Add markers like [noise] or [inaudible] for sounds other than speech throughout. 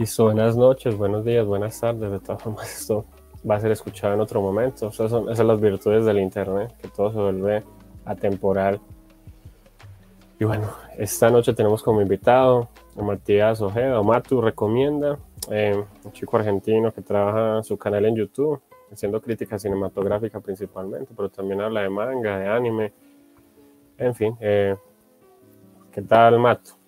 Listo, buenas noches, buenos días, buenas tardes. De todas formas, [laughs] esto va a ser escuchado en otro momento. Esas son, esas son las virtudes del Internet, que todo se vuelve atemporal. Y bueno, esta noche tenemos como invitado a Matías Ojeda, o Matu recomienda, eh, un chico argentino que trabaja en su canal en YouTube, haciendo crítica cinematográfica principalmente, pero también habla de manga, de anime, en fin. Eh, ¿Qué tal, Matu?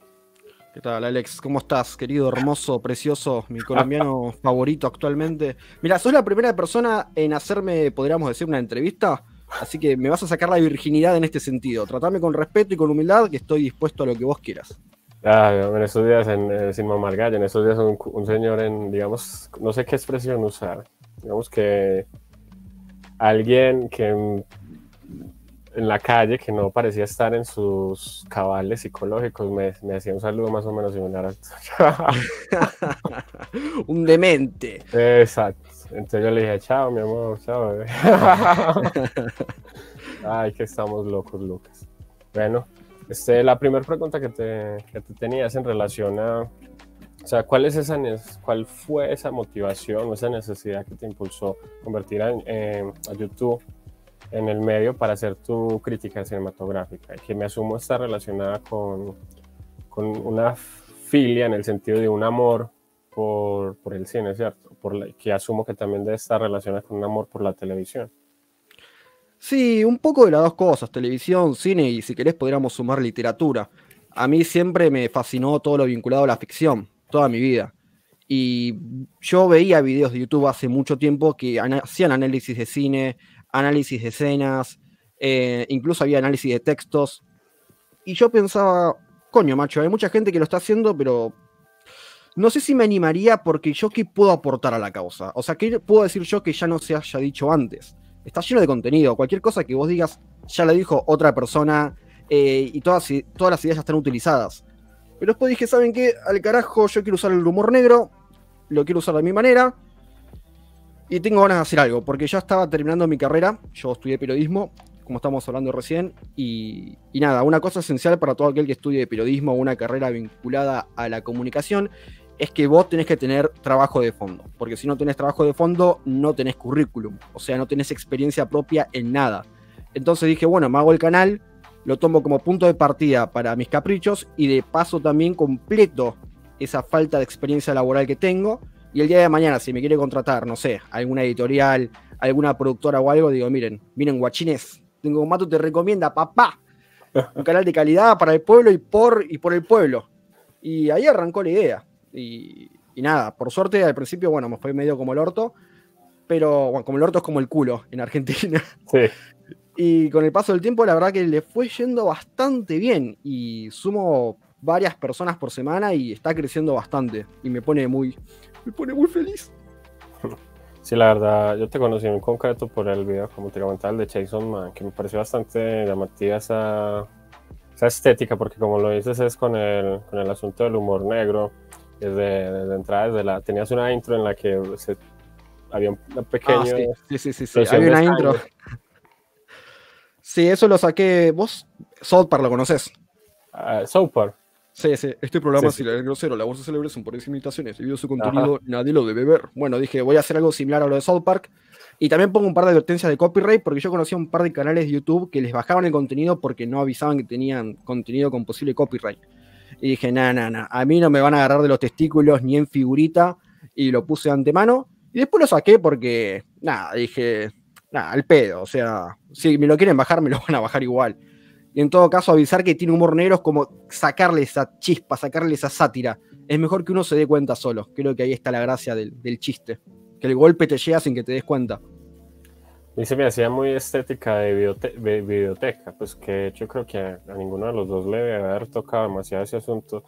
¿Qué tal, Alex? ¿Cómo estás, querido, hermoso, precioso, mi [laughs] colombiano favorito actualmente? Mira, sos la primera persona en hacerme, podríamos decir, una entrevista, así que me vas a sacar la virginidad en este sentido. Tratame con respeto y con humildad, que estoy dispuesto a lo que vos quieras. Ah, en esos días, en, eh, sin mamar gallo, en esos días un, un señor en, digamos, no sé qué expresión usar, digamos que alguien que en, la calle que no parecía estar en sus cabales psicológicos me, me hacía un saludo más o menos similar a [laughs] un demente. Exacto. Entonces yo le dije, chao, mi amor, chao, bebé. [laughs] Ay, que estamos locos, Lucas. Bueno, este, la primera pregunta que te, que te tenías en relación a, o sea, ¿cuál, es esa, ¿cuál fue esa motivación o esa necesidad que te impulsó convertir a, eh, a YouTube en el medio para hacer tu crítica cinematográfica? Que me asumo está relacionada con, con una filia en el sentido de un amor por, por el cine, ¿cierto? Por la- que asumo que también debe estar relacionada con un amor por la televisión. Sí, un poco de las dos cosas, televisión, cine y si querés podríamos sumar literatura. A mí siempre me fascinó todo lo vinculado a la ficción, toda mi vida. Y yo veía videos de YouTube hace mucho tiempo que hacían análisis de cine, análisis de escenas, eh, incluso había análisis de textos. Y yo pensaba, coño, macho, hay mucha gente que lo está haciendo, pero no sé si me animaría porque yo qué puedo aportar a la causa. O sea, ¿qué puedo decir yo que ya no se haya dicho antes? Está lleno de contenido. Cualquier cosa que vos digas ya la dijo otra persona eh, y todas, todas las ideas ya están utilizadas. Pero después dije, ¿saben qué? Al carajo, yo quiero usar el humor negro, lo quiero usar de mi manera y tengo ganas de hacer algo, porque ya estaba terminando mi carrera, yo estudié periodismo, como estamos hablando recién, y, y nada, una cosa esencial para todo aquel que estudie periodismo o una carrera vinculada a la comunicación es que vos tenés que tener trabajo de fondo, porque si no tenés trabajo de fondo, no tenés currículum, o sea, no tenés experiencia propia en nada. Entonces dije, bueno, me hago el canal, lo tomo como punto de partida para mis caprichos y de paso también completo esa falta de experiencia laboral que tengo. Y el día de mañana, si me quiere contratar, no sé, alguna editorial, alguna productora o algo, digo, miren, miren, guachines, tengo Mato te recomienda, papá, [laughs] un canal de calidad para el pueblo y por, y por el pueblo. Y ahí arrancó la idea. Y, y nada, por suerte al principio, bueno, me fue medio como el orto, pero bueno, como el orto es como el culo en Argentina. Sí. Y con el paso del tiempo, la verdad que le fue yendo bastante bien. Y sumo varias personas por semana y está creciendo bastante. Y me pone muy, me pone muy feliz. Sí, la verdad, yo te conocí en concreto por el video, como te comentaba, el de Jason Man, que me pareció bastante llamativa esa, esa estética, porque como lo dices es con el, con el asunto del humor negro, desde, desde entrada, desde la, tenías una intro en la que se- había un pequeño... Ah, sí, sí, sí, sí, Había una intro. Sí, eso lo saqué. Vos, South Park, lo South Park. Sí, sí. Este programa, Sí, si la grosero, la voz de célebre son por imitaciones. Debido a su contenido, nadie lo debe ver. Bueno, dije, voy a hacer algo similar a lo de South Park. Y también pongo un par de advertencias de copyright, porque yo conocía un par de canales de YouTube que les bajaban el contenido porque no avisaban que tenían contenido con posible copyright. Y dije, nada, nada, nada. A mí no me van a agarrar de los testículos ni en figurita. Y lo puse de antemano. Y después lo saqué porque, nada, dije, nada, al pedo. O sea, si me lo quieren bajar, me lo van a bajar igual. Y en todo caso, avisar que tiene humor negro es como sacarle esa chispa, sacarle esa sátira. Es mejor que uno se dé cuenta solo. Creo que ahí está la gracia del, del chiste. Que el golpe te llega sin que te des cuenta. Mí se me hacía muy estética de, de videoteca, pues que yo creo que a, a ninguno de los dos le debe haber tocado demasiado ese asunto,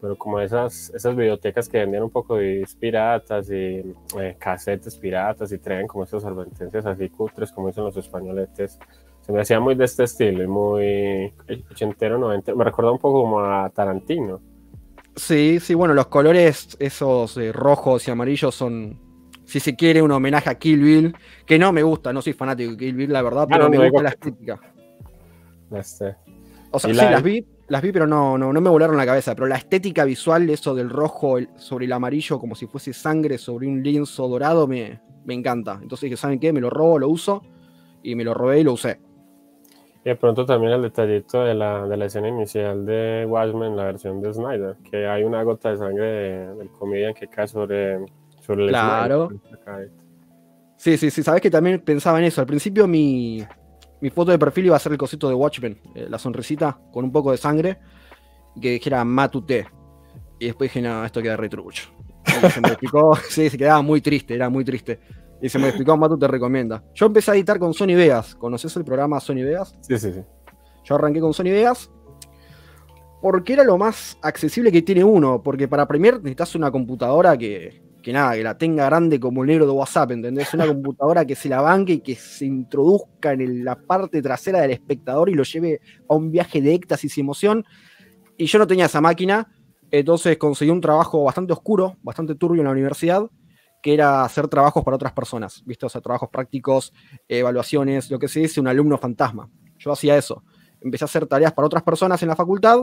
pero como esas, esas videotecas que vendían un poco de piratas y eh, casetes piratas y traen como esas advertencias así cutres, como dicen los españoletes, se me hacía muy de este estilo y muy ochentero, noventero, me recuerda un poco como a Tarantino. Sí, sí, bueno, los colores esos eh, rojos y amarillos son, si se quiere, un homenaje a Kill Bill, que no me gusta, no soy fanático de Kill Bill, la verdad, Ah, pero no, me gusta la estética. Este, O sea, sí la- las vi, Las vi, pero no, no, no me volaron la cabeza. Pero la estética visual, eso del rojo sobre el amarillo, como si fuese sangre sobre un lienzo dorado, me, me encanta. Entonces dije, ¿saben qué? Me lo robo, lo uso. Y me lo robé y lo usé. Y de pronto también el detallito de la, de la escena inicial de Watchmen, la versión de Snyder, que hay una gota de sangre del comedian que cae sobre, sobre el Claro. Sí, sí, sí. Sabes que también pensaba en eso. Al principio mi, mi foto de perfil iba a ser el cosito de Watchmen, eh, la sonrisita con un poco de sangre, que dijera Matute. Y después dije, no, esto queda retrucho. Se me explicó, [laughs] sí, se quedaba muy triste, era muy triste. Y se me explicó, Matu te recomienda. Yo empecé a editar con Sony Vegas. ¿Conoces el programa Sony Vegas? Sí, sí, sí. Yo arranqué con Sony Vegas porque era lo más accesible que tiene uno. Porque para Premiere necesitas una computadora que, que nada, que la tenga grande como el negro de WhatsApp, ¿entendés? Una [laughs] computadora que se la banque y que se introduzca en la parte trasera del espectador y lo lleve a un viaje de éxtasis y emoción. Y yo no tenía esa máquina, entonces conseguí un trabajo bastante oscuro, bastante turbio en la universidad, que era hacer trabajos para otras personas, ¿viste? O sea, trabajos prácticos, evaluaciones, lo que se dice un alumno fantasma. Yo hacía eso. Empecé a hacer tareas para otras personas en la facultad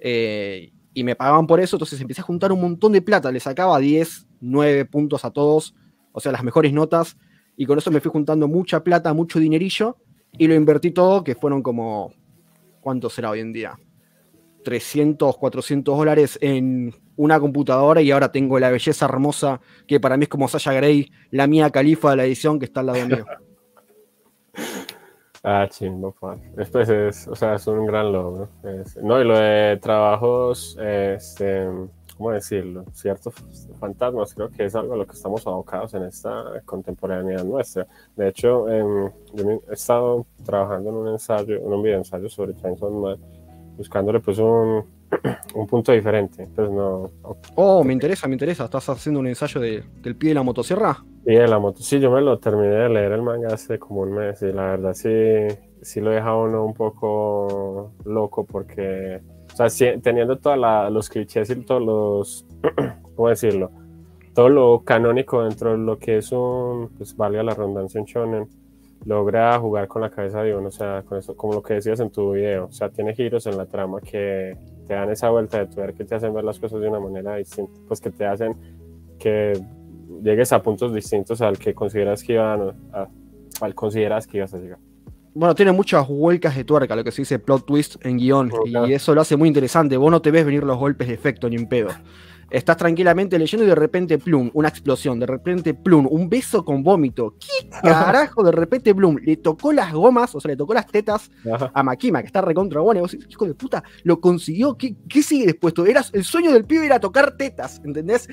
eh, y me pagaban por eso, entonces empecé a juntar un montón de plata, le sacaba 10, 9 puntos a todos, o sea, las mejores notas, y con eso me fui juntando mucha plata, mucho dinerillo, y lo invertí todo, que fueron como, ¿cuánto será hoy en día? 300, 400 dólares en una computadora y ahora tengo la belleza hermosa que para mí es como Sasha Grey, la mía califa de la edición que está al lado mío. [laughs] Ah, chingo, Después es, o sea, es un gran logro. no, y lo de trabajos, este, ¿cómo decirlo? Ciertos fantasmas, creo que es algo a lo que estamos abocados en esta contemporaneidad nuestra. De hecho, yo he estado trabajando en un ensayo, en un video ensayo sobre Chainsaw Man, buscándole pues un, [clears throat] un punto diferente. No. Oh, me interesa, me interesa. ¿Estás haciendo un ensayo de, del pie de la motosierra? Sí, de la moto. Sí, yo me lo terminé de leer el manga hace como un mes y la verdad sí, sí lo deja uno un poco loco porque, o sea, teniendo todos los clichés y todos los, [clears throat] ¿cómo decirlo? Todo lo canónico dentro de lo que es un, pues valga la redundancia, un shonen, logra jugar con la cabeza de uno, o sea, con eso, como lo que decías en tu video, o sea, tiene giros en la trama que te dan esa vuelta de tuer que te hacen ver las cosas de una manera distinta, pues que te hacen que llegues a puntos distintos al que consideras que iban a, al consideras que ibas a llegar. Bueno, tiene muchas vuelcas de tuerca, lo que se dice plot twist en guion, y eso lo hace muy interesante. Vos no te ves venir los golpes de efecto ni en pedo. Estás tranquilamente leyendo y de repente, plum, una explosión. De repente, plum, un beso con vómito. ¿Qué [laughs] carajo? De repente, plum, le tocó las gomas, o sea, le tocó las tetas a Makima, que está recontra buena. Y vos hijo de puta, lo consiguió. ¿Qué, ¿Qué, sigue después? Eras, el sueño del pibe era tocar tetas, ¿entendés?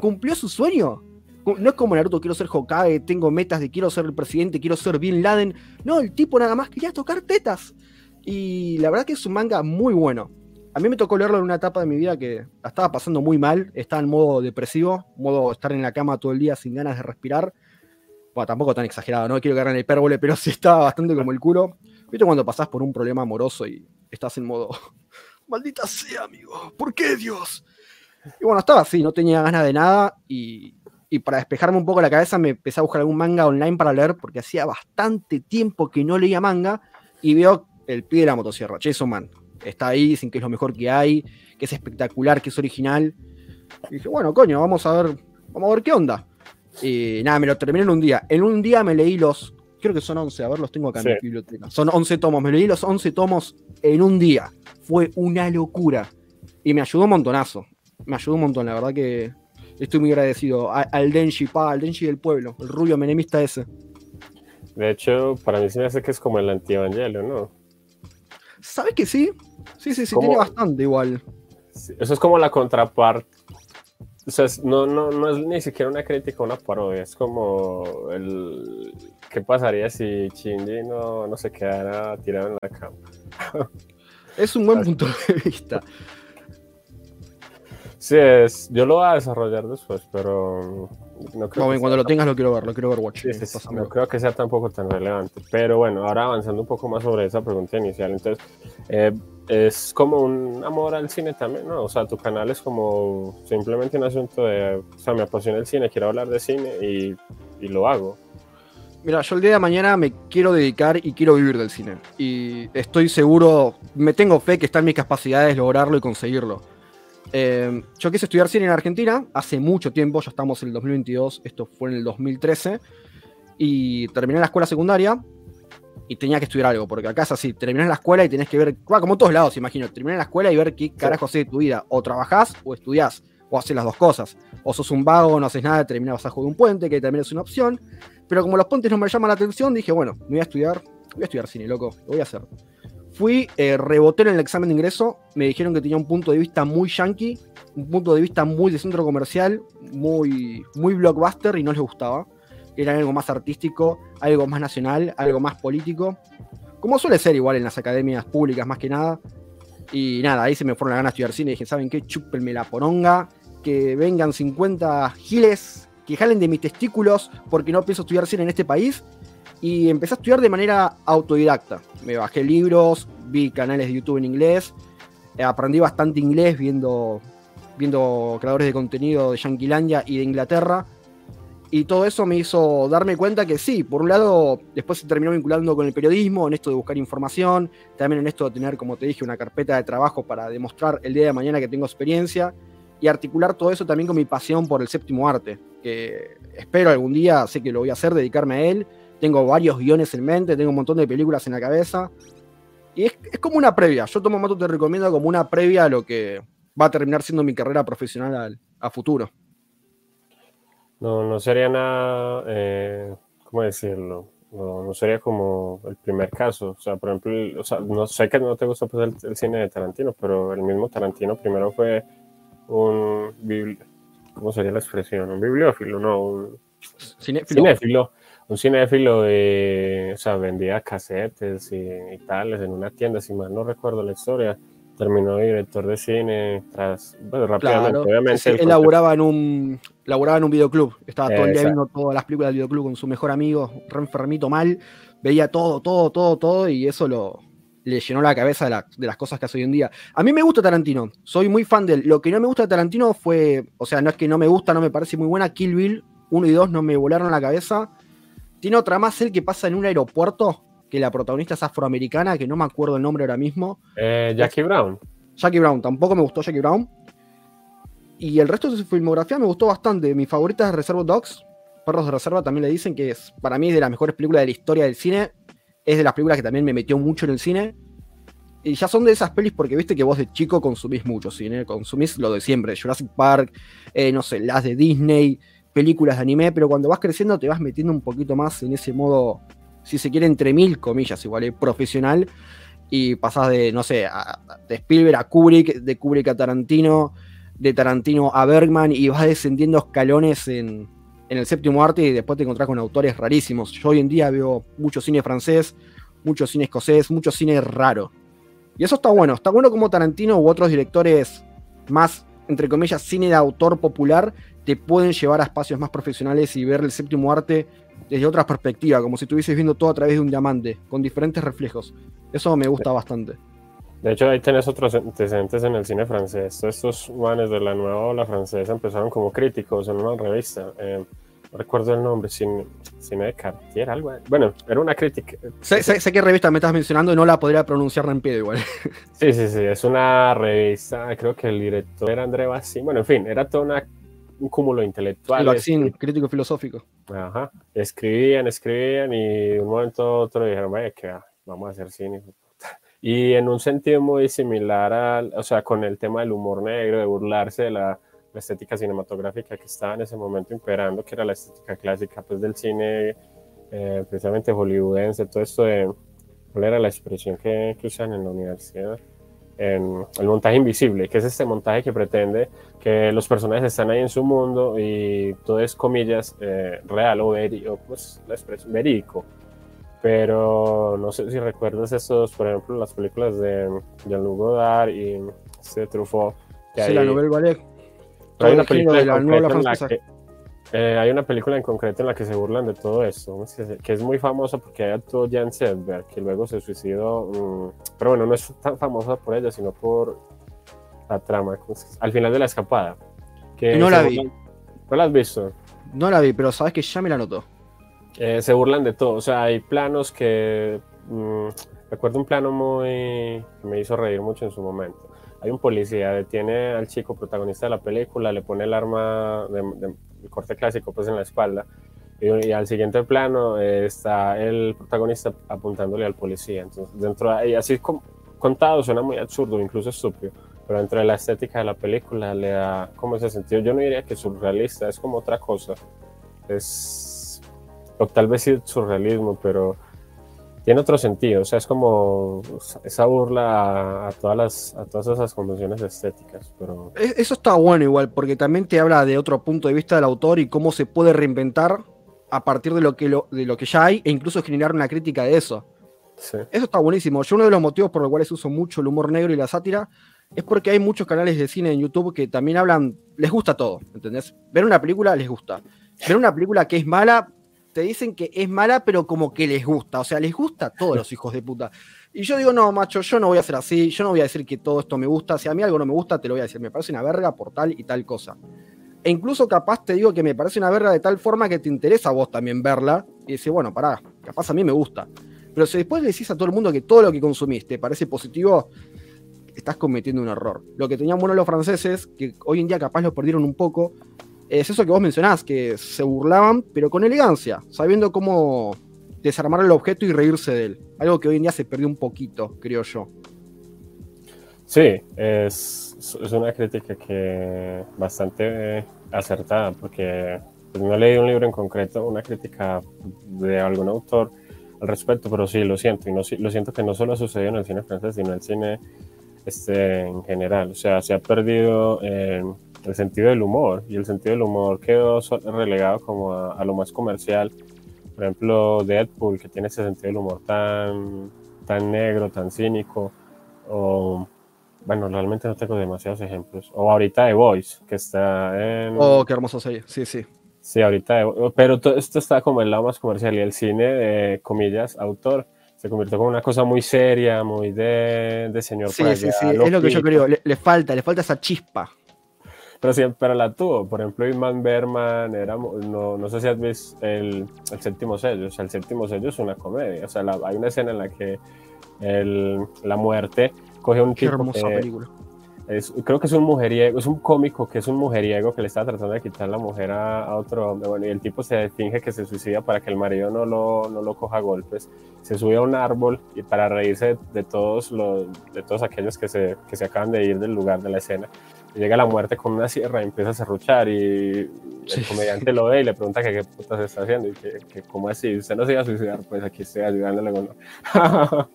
Cumplió su sueño. No es como Naruto, quiero ser Hokage, tengo metas de quiero ser el presidente, quiero ser Bin Laden. No, el tipo nada más quería tocar tetas. Y la verdad que es un manga muy bueno. A mí me tocó leerlo en una etapa de mi vida que la estaba pasando muy mal, estaba en modo depresivo, modo estar en la cama todo el día sin ganas de respirar. Bueno, tampoco tan exagerado, no quiero caer en hipérbole, pero [laughs] sí estaba bastante como el culo. ¿Viste cuando pasás por un problema amoroso y estás en modo, [laughs] maldita sea, amigo, ¿por qué Dios? Y bueno, estaba así, no tenía ganas de nada y y para despejarme un poco la cabeza me empecé a buscar algún manga online para leer porque hacía bastante tiempo que no leía manga y veo el pie de la motosierra, Chainsaw Man. Está ahí, dicen que es lo mejor que hay, que es espectacular, que es original. Y dije, bueno, coño, vamos a ver, vamos a ver qué onda. Y nada, me lo terminé en un día. En un día me leí los, creo que son 11, a ver, los tengo acá en mi biblioteca. Son 11 tomos, me leí los 11 tomos en un día. Fue una locura. Y me ayudó un montonazo. Me ayudó un montón, la verdad que estoy muy agradecido al Denji, pa, al Denji del pueblo, el rubio menemista ese. De hecho, para mí se me hace que es como el anti-evangelio, ¿no? ¿Sabes que sí? Sí, sí, sí, tiene bastante igual. eso es como la contraparte. O sea, no, no, no es ni siquiera una crítica, una parodia. Es como el. ¿Qué pasaría si Shinji no, no se quedara tirado en la cama? [laughs] es un buen punto de vista. Sí, es, yo lo voy a desarrollar después, pero no creo cuando lo tengas lo quiero ver, lo quiero ver Watch. no creo que sea tampoco tan relevante. Pero bueno, ahora avanzando un poco más sobre esa pregunta inicial, entonces eh, es como un amor al cine también, ¿no? O sea, tu canal es como simplemente un asunto de, o sea, me apasiona el cine, quiero hablar de cine y, y lo hago. Mira, yo el día de mañana me quiero dedicar y quiero vivir del cine. Y estoy seguro, me tengo fe que está en mis capacidades lograrlo y conseguirlo. Eh, yo quise estudiar cine en Argentina hace mucho tiempo, ya estamos en el 2022, esto fue en el 2013. Y terminé la escuela secundaria y tenía que estudiar algo, porque acá es así, terminás la escuela y tenés que ver, como en todos lados, imagino, terminás la escuela y ver qué carajo haces de tu vida. O trabajás o estudiás, o haces las dos cosas. O sos un vago, no haces nada, terminás bajo de un puente, que también es una opción. Pero como los puentes no me llaman la atención, dije, bueno, me voy a estudiar, voy a estudiar cine, loco, lo voy a hacer. Fui, eh, reboté en el examen de ingreso, me dijeron que tenía un punto de vista muy yankee, un punto de vista muy de centro comercial, muy, muy blockbuster y no les gustaba. Era algo más artístico, algo más nacional, algo más político. Como suele ser igual en las academias públicas más que nada. Y nada, ahí se me fueron la ganas de estudiar cine y dije, ¿saben qué? Chúpenme la poronga, que vengan 50 giles que jalen de mis testículos porque no pienso estudiar cine en este país. Y empecé a estudiar de manera autodidacta. Me bajé libros, vi canales de YouTube en inglés, eh, aprendí bastante inglés viendo, viendo creadores de contenido de Yanquilandia y de Inglaterra. Y todo eso me hizo darme cuenta que sí, por un lado, después se terminó vinculando con el periodismo, en esto de buscar información, también en esto de tener, como te dije, una carpeta de trabajo para demostrar el día de mañana que tengo experiencia y articular todo eso también con mi pasión por el séptimo arte, que espero algún día, sé que lo voy a hacer, dedicarme a él. Tengo varios guiones en mente, tengo un montón de películas en la cabeza. Y es, como una previa. Yo Tomo Mato te recomiendo como una previa a lo que va a terminar siendo mi carrera profesional a, futuro. No, no sería nada, eh, ¿cómo decirlo? No, sería como el primer caso. O sea, por ejemplo, no sé que no te gusta pues, el, el, cine de Tarantino, pero el mismo Tarantino primero fue un ¿cómo sería la expresión? Un bibliófilo, no, un cinéfilo. Un cinéfilo de, o sea, vendía casetes y, tales en una tienda, si mal no recuerdo la historia. Terminó director de cine tras, bueno, rápidamente, obviamente. él laburaba en un, laburaba en un videoclub, estaba todo el día viendo todas las películas del videoclub con su mejor amigo, re enfermito mal, veía todo, todo, todo, todo, y eso lo, le llenó la cabeza de, las cosas que hace hoy en día. A mí me gusta Tarantino, soy muy fan de él. Lo que no me gusta de Tarantino fue, o sea, no es que no me gusta, no me parece muy buena. Kill Bill 1 y 2 no me volaron la cabeza. Tiene otra más, el que pasa en un aeropuerto, que la protagonista es afroamericana, que no me acuerdo el nombre ahora mismo. Eh, Jackie Brown. Jackie Brown, tampoco me gustó Jackie Brown. Y el resto de su filmografía me gustó bastante. Mi favorita es Reservoir Dogs. Perros de Reserva también le dicen que es, para mí es de las mejores películas de la historia del cine es de las películas que también me metió mucho en el cine. Y ya son de esas pelis porque viste que vos de chico consumís mucho cine, consumís lo de siempre, Jurassic Park, eh, no sé, las de Disney, películas de anime, pero cuando vas creciendo te vas metiendo un poquito más en ese modo, si se quiere, entre mil comillas, igual, eh, profesional, y pasás de, no sé, de Spielberg a Kubrick, de Kubrick a Tarantino, de Tarantino a Bergman, y vas descendiendo escalones en, en el séptimo arte y después te encontrás con autores rarísimos. Yo hoy en día veo mucho cine francés, mucho cine escocés, mucho cine raro. Y eso está bueno. Está bueno como Tarantino u otros directores más, entre comillas, cine de autor popular te pueden llevar a espacios más profesionales y ver el séptimo arte desde otra perspectiva, como si estuvieses viendo todo a través de un diamante, con diferentes reflejos. Eso me gusta bastante. De hecho, ahí tenés otros antecedentes en el cine francés. Estos manes de la nueva ola francesa empezaron como críticos en una revista. Eh, no recuerdo el nombre, Cine, cine de Cartier, algo. Bueno, era una crítica. Sé, sé, qué revista me estás mencionando y no la podría pronunciar en pie igual. Sí, sí, sí. Es una revista, creo que el director era André Bassin. Bueno, en fin, era todo un cúmulo intelectual. Bassin, crítico filosófico. Ajá. Escribían, escribían y de un momento a otro dijeron, vaya, que vamos a hacer cine. Y en un sentido muy similar al, o sea, con el tema del humor negro, de burlarse de la, estética cinematográfica que estaba en ese momento imperando, que era la estética clásica pues, del cine, eh, precisamente hollywoodense, todo esto de, ¿cuál era la expresión que, que usan en la universidad? En el montaje invisible, que es este montaje que pretende que los personajes están ahí en su mundo y todo es comillas eh, real o, verídico, pues, la expresión verídico pero no sé si recuerdas esos, por ejemplo, las películas de Jean-Luc Godard y este Truffaut. Que sí, la novela Ballet. Hay una, película en la que, eh, hay una película en concreto en la que se burlan de todo esto, que es muy famosa porque hay actuó Jan Sedberg, que luego se suicidó, mm, pero bueno, no es tan famosa por ella, sino por la trama, al final de la escapada. Que no la vi. ¿No la has visto? No la vi, pero sabes que ya me la notó. eh, se burlan de todo. O sea, hay planos que... Mm, recuerdo un plano muy... que me hizo reír mucho en su momento. Hay un policía, detiene al chico protagonista de la película, le pone el arma de, corte clásico pues en la espalda y, al siguiente plano eh, está el protagonista apuntándole al policía. Entonces, dentro de, así contado suena muy absurdo, incluso estúpido, pero dentro de la estética de la película le da como ese sentido. Yo no diría que surrealista, es como otra cosa. Es, o tal vez sí surrealismo, pero tiene otro sentido. O sea, es como esa burla a, todas, las, a todas esas convenciones estéticas. Pero... E, eso está bueno igual, porque también te habla de otro punto de vista del autor y cómo se puede reinventar a partir de lo que, de lo que ya hay e incluso generar una crítica de eso. Eso está buenísimo. Yo uno de los motivos por los cuales uso mucho el humor negro y la sátira es porque hay muchos canales de cine en YouTube que también hablan, les gusta todo, ¿entendés? Ver una película les gusta. Ver una película que es mala, te dicen que es mala, pero como que les gusta. O sea, les gusta a todos los hijos de puta. Y yo digo, no, macho, yo no voy a ser así, yo no voy a decir que todo esto me gusta. Si a mí algo no me gusta, te lo voy a decir. Me parece una verga por tal y tal cosa. E incluso capaz te digo que me parece una verga de tal forma que te interesa a vos también verla. Y decir, bueno, pará, capaz a mí me gusta. Pero si después le decís a todo el mundo que todo lo que consumiste parece positivo, estás cometiendo un error. Lo que tenían bueno los franceses, que hoy en día capaz lo perdieron un poco, es eso que vos mencionás, que se burlaban, pero con elegancia, sabiendo cómo desarmar el objeto y reírse de él. Algo que hoy en día se perdió un poquito, creo yo. Sí, es, una crítica que bastante acertada, porque pues, no leído un libro en concreto, una crítica de algún autor al respecto, pero sí, lo siento, y no, lo siento que no solo ha sucedido en el cine francés, sino en el cine este, en general. O sea, se ha perdido el sentido del humor, y el sentido del humor quedó relegado como a, lo más comercial. Por ejemplo, Deadpool, que tiene ese sentido del humor tan, tan negro, tan cínico, o bueno, realmente no tengo demasiados ejemplos. O ahorita The Voice, que está en... Oh, qué hermoso serie, sí, sí. Sí, ahorita, pero todo esto está como el lado más comercial y el cine, de comillas, autor, se convirtió como una cosa muy seria, muy de, de señor. Sí, sí, sí, es lo que yo creo, le, falta, le falta esa chispa. Pero siempre la tuvo, por ejemplo, Iman Berman, era, no, no sé si has visto el, el, séptimo sello, o sea, el séptimo sello es una comedia, o sea, hay una escena en la que el, la muerte coge un Qué hermosa película creo que es un mujeriego, es un cómico que es un mujeriego que le está tratando de quitar la mujer a, otro hombre. Bueno, y el tipo se finge que se suicida para que el marido no lo, no lo coja a golpes. Se sube a un árbol y para reírse de, todos, los, de todos aquellos que se, que se acaban de ir del lugar de la escena. Llega la muerte con una sierra y empieza a serruchar y el comediante lo ve y le pregunta que qué puta se está haciendo y que, que cómo así, usted no se iba a suicidar, pues aquí estoy ayudándole. Bueno. [laughs]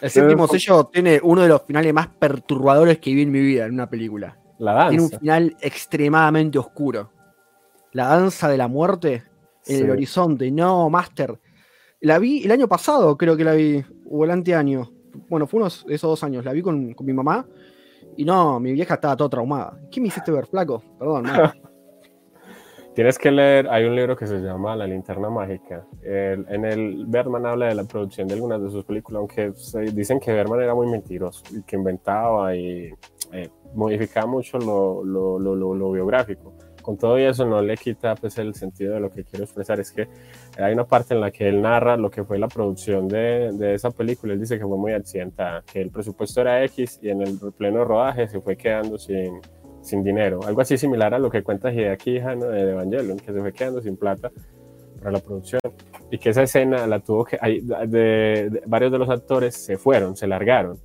El séptimo sello tiene uno de los finales más perturbadores que vi en mi vida en una película. La danza. Tiene un final extremadamente oscuro. La danza de la muerte en el horizonte. No, Master. La vi el año pasado, creo que la vi, o el anteaño. Bueno, fue unos esos dos años. La vi con, mi mamá. Y no, mi vieja estaba toda traumada. ¿Qué me hiciste ver, flaco? Perdón, [laughs] Tienes que leer, hay un libro que se llama La linterna mágica. en el Berman habla de la producción de algunas de sus películas, aunque dicen que Berman era muy mentiroso y que inventaba y eh, modificaba mucho lo, lo, lo, lo, biográfico. Con todo eso no le quita pues, el sentido de lo que quiero expresar. Es que hay una parte en la que él narra lo que fue la producción de, de esa película. Él dice que fue muy accidentada, que el presupuesto era X y en el pleno rodaje se fue quedando sin sin dinero. Algo así similar a lo que cuenta Hideaki Hano de Evangelion, que se fue quedando sin plata para la producción. Y que esa escena la tuvo que. Hay, de, varios de los actores se fueron, se largaron.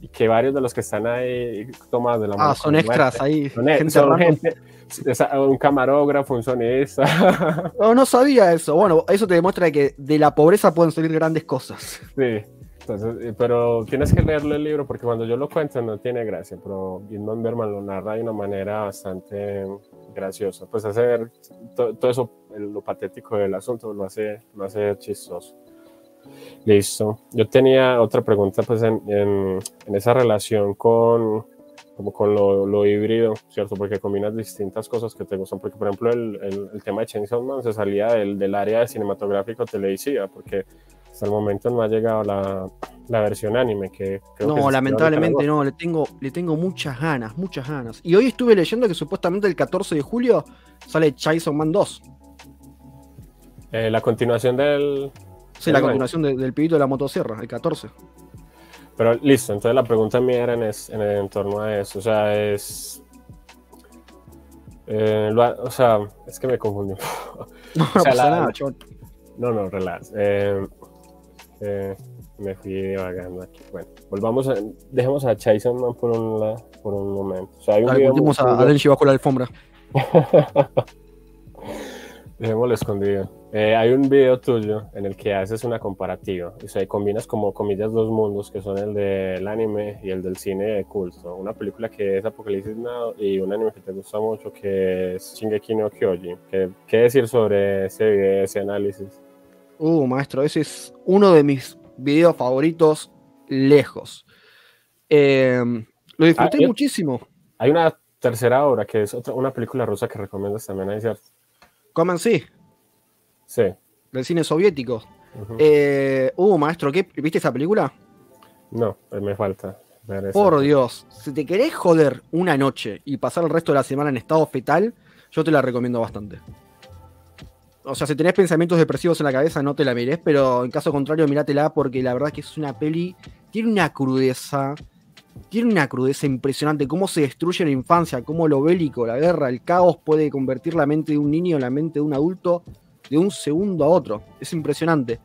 Y que varios de los que están ahí tomados de la mano. Ah, son extras ahí. Son, e, gente, un camarógrafo, un sonista. [laughs] No, no sabía eso. Bueno, eso te demuestra que de la pobreza pueden salir grandes cosas. Sí. Eh, pero tienes que leerlo el libro porque cuando yo lo cuento no tiene gracia, pero Gilman Berman lo narra de una manera bastante graciosa. Pues hacer todo eso, lo patético del asunto, lo hace, lo hace chistoso. Listo. Yo tenía otra pregunta pues en, en, esa relación con, como con lo, lo, híbrido, ¿cierto? Porque combinas distintas cosas que te gustan. Porque, por ejemplo, el, el, el tema de Chainsaw Man se salía del, del área de cinematográfico televisiva, porque hasta el momento no ha llegado la, la versión anime que no lamentablemente no le tengo le tengo muchas ganas muchas ganas y hoy estuve leyendo que supuestamente el 14 de julio sale Chainsaw Man 2 Eh, la continuación del. Sí, la continuación de- del pibito de la motosierra, el 14. Pero listo, entonces la pregunta mía era en, es- en, en torno a eso. O sea, es. eh, lo o sea, es que me confundí. No, [laughs] O sea, pasa la- nada. No, no, relax. Eh, eh, me fui divagando aquí. Bueno, volvamos a. Dejemos a Chainsaw Man por un, la- por un momento. O sea, hay un Dale, video a, bajo la alfombra. [laughs] Dejémoslo escondido. Eh, hay un video tuyo en el que haces una comparativa. O sea, y combinas como comillas dos mundos, que son el del anime y el del cine de culto. Una película que es Apocalipsis Now y un anime que te gusta mucho que es Shingeki no Kyojin. ¿Qué, qué decir sobre ese video, ese análisis? Uh, maestro, ese es uno de mis videos favoritos lejos. Eh, lo disfruté Ah, muchísimo. Hay una tercera obra que es otra, una película rusa que recomiendas también, ¿hay cierto? Coman sí, Sí. del cine soviético. Eh, uh, maestro, ¿qué? ¿viste esa película? No, eh, me falta. Por Dios, si te querés joder una noche y pasar el resto de la semana en estado fetal, yo te la recomiendo bastante. O sea, si tenés pensamientos depresivos en la cabeza, no te la mires, pero en caso contrario, mirátela porque la verdad que es una peli. Tiene una crudeza. Tiene una crudeza impresionante. Cómo se destruye la infancia, cómo lo bélico, la guerra, el caos puede convertir la mente de un niño en la mente de un adulto de un segundo a otro. Es impresionante.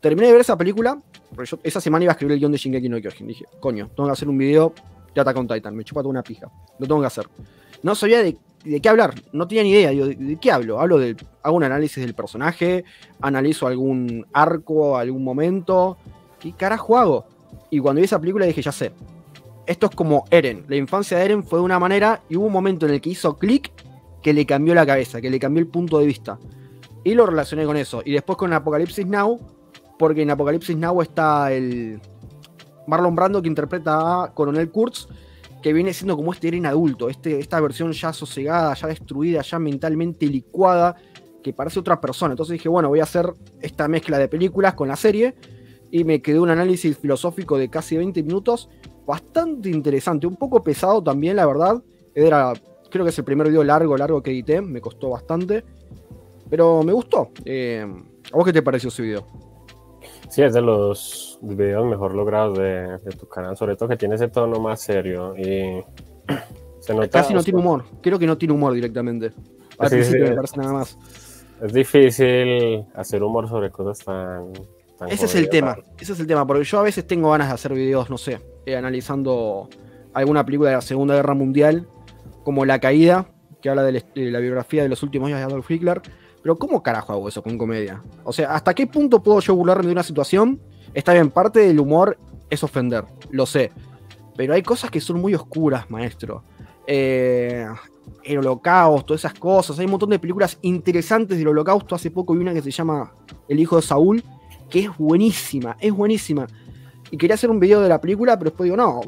Terminé de ver esa película, esa semana iba a escribir el guion de Shingeki no Kyojin. Dije, coño, tengo que hacer un video de Attack on Titan. Me chupa toda una pija. Lo tengo que hacer. No sabía de, de qué hablar. No tenía ni idea. Digo, ¿de, de qué hablo? Hablo del. Hago un análisis del personaje. Analizo algún arco, algún momento. ¿Qué carajo hago? Y cuando vi esa película dije, ya sé. Esto es como Eren. La infancia de Eren fue de una manera y hubo un momento en el que hizo clic que le cambió la cabeza, que le cambió el punto de vista. Y lo relacioné con eso. Y después con Apocalipsis Now, porque en Apocalipsis Now está el Marlon Brando que interpreta a Coronel Kurtz, que viene siendo como este Eren adulto, este, esta versión ya sosegada, ya destruida, ya mentalmente licuada, que parece otra persona. Entonces dije, bueno, voy a hacer esta mezcla de películas con la serie y me quedó un análisis filosófico de casi 20 minutos, bastante interesante, un poco pesado también, la verdad. Era, creo que es el primer video largo, largo que edité, me costó bastante, pero me gustó. Eh, ¿A vos qué te pareció ese video? Sí, es de los videos mejor logrados de, de tu canal, sobre todo que tiene ese tono más serio y [clears throat] se nota. Casi no tiene humor, creo que no tiene humor directamente. Al Sí, principio sí. me parece nada más. Es difícil hacer humor sobre cosas tan. tan Ese es el tema, ese es el tema, porque yo a veces tengo ganas de hacer videos, no sé, eh, analizando alguna película de la Segunda Guerra Mundial, como La Caída, que habla de la, de la biografía de los últimos años de Adolf Hitler, pero ¿cómo carajo hago eso con comedia? O sea, ¿hasta qué punto puedo yo burlarme de una situación? Está bien, parte del humor es ofender, lo sé, pero hay cosas que son muy oscuras, maestro. Eh, el holocausto, esas cosas, hay un montón de películas interesantes del holocausto, hace poco vi una que se llama El hijo de Saúl, que es buenísima, es buenísima. Y quería hacer un video de la película, pero después digo, no,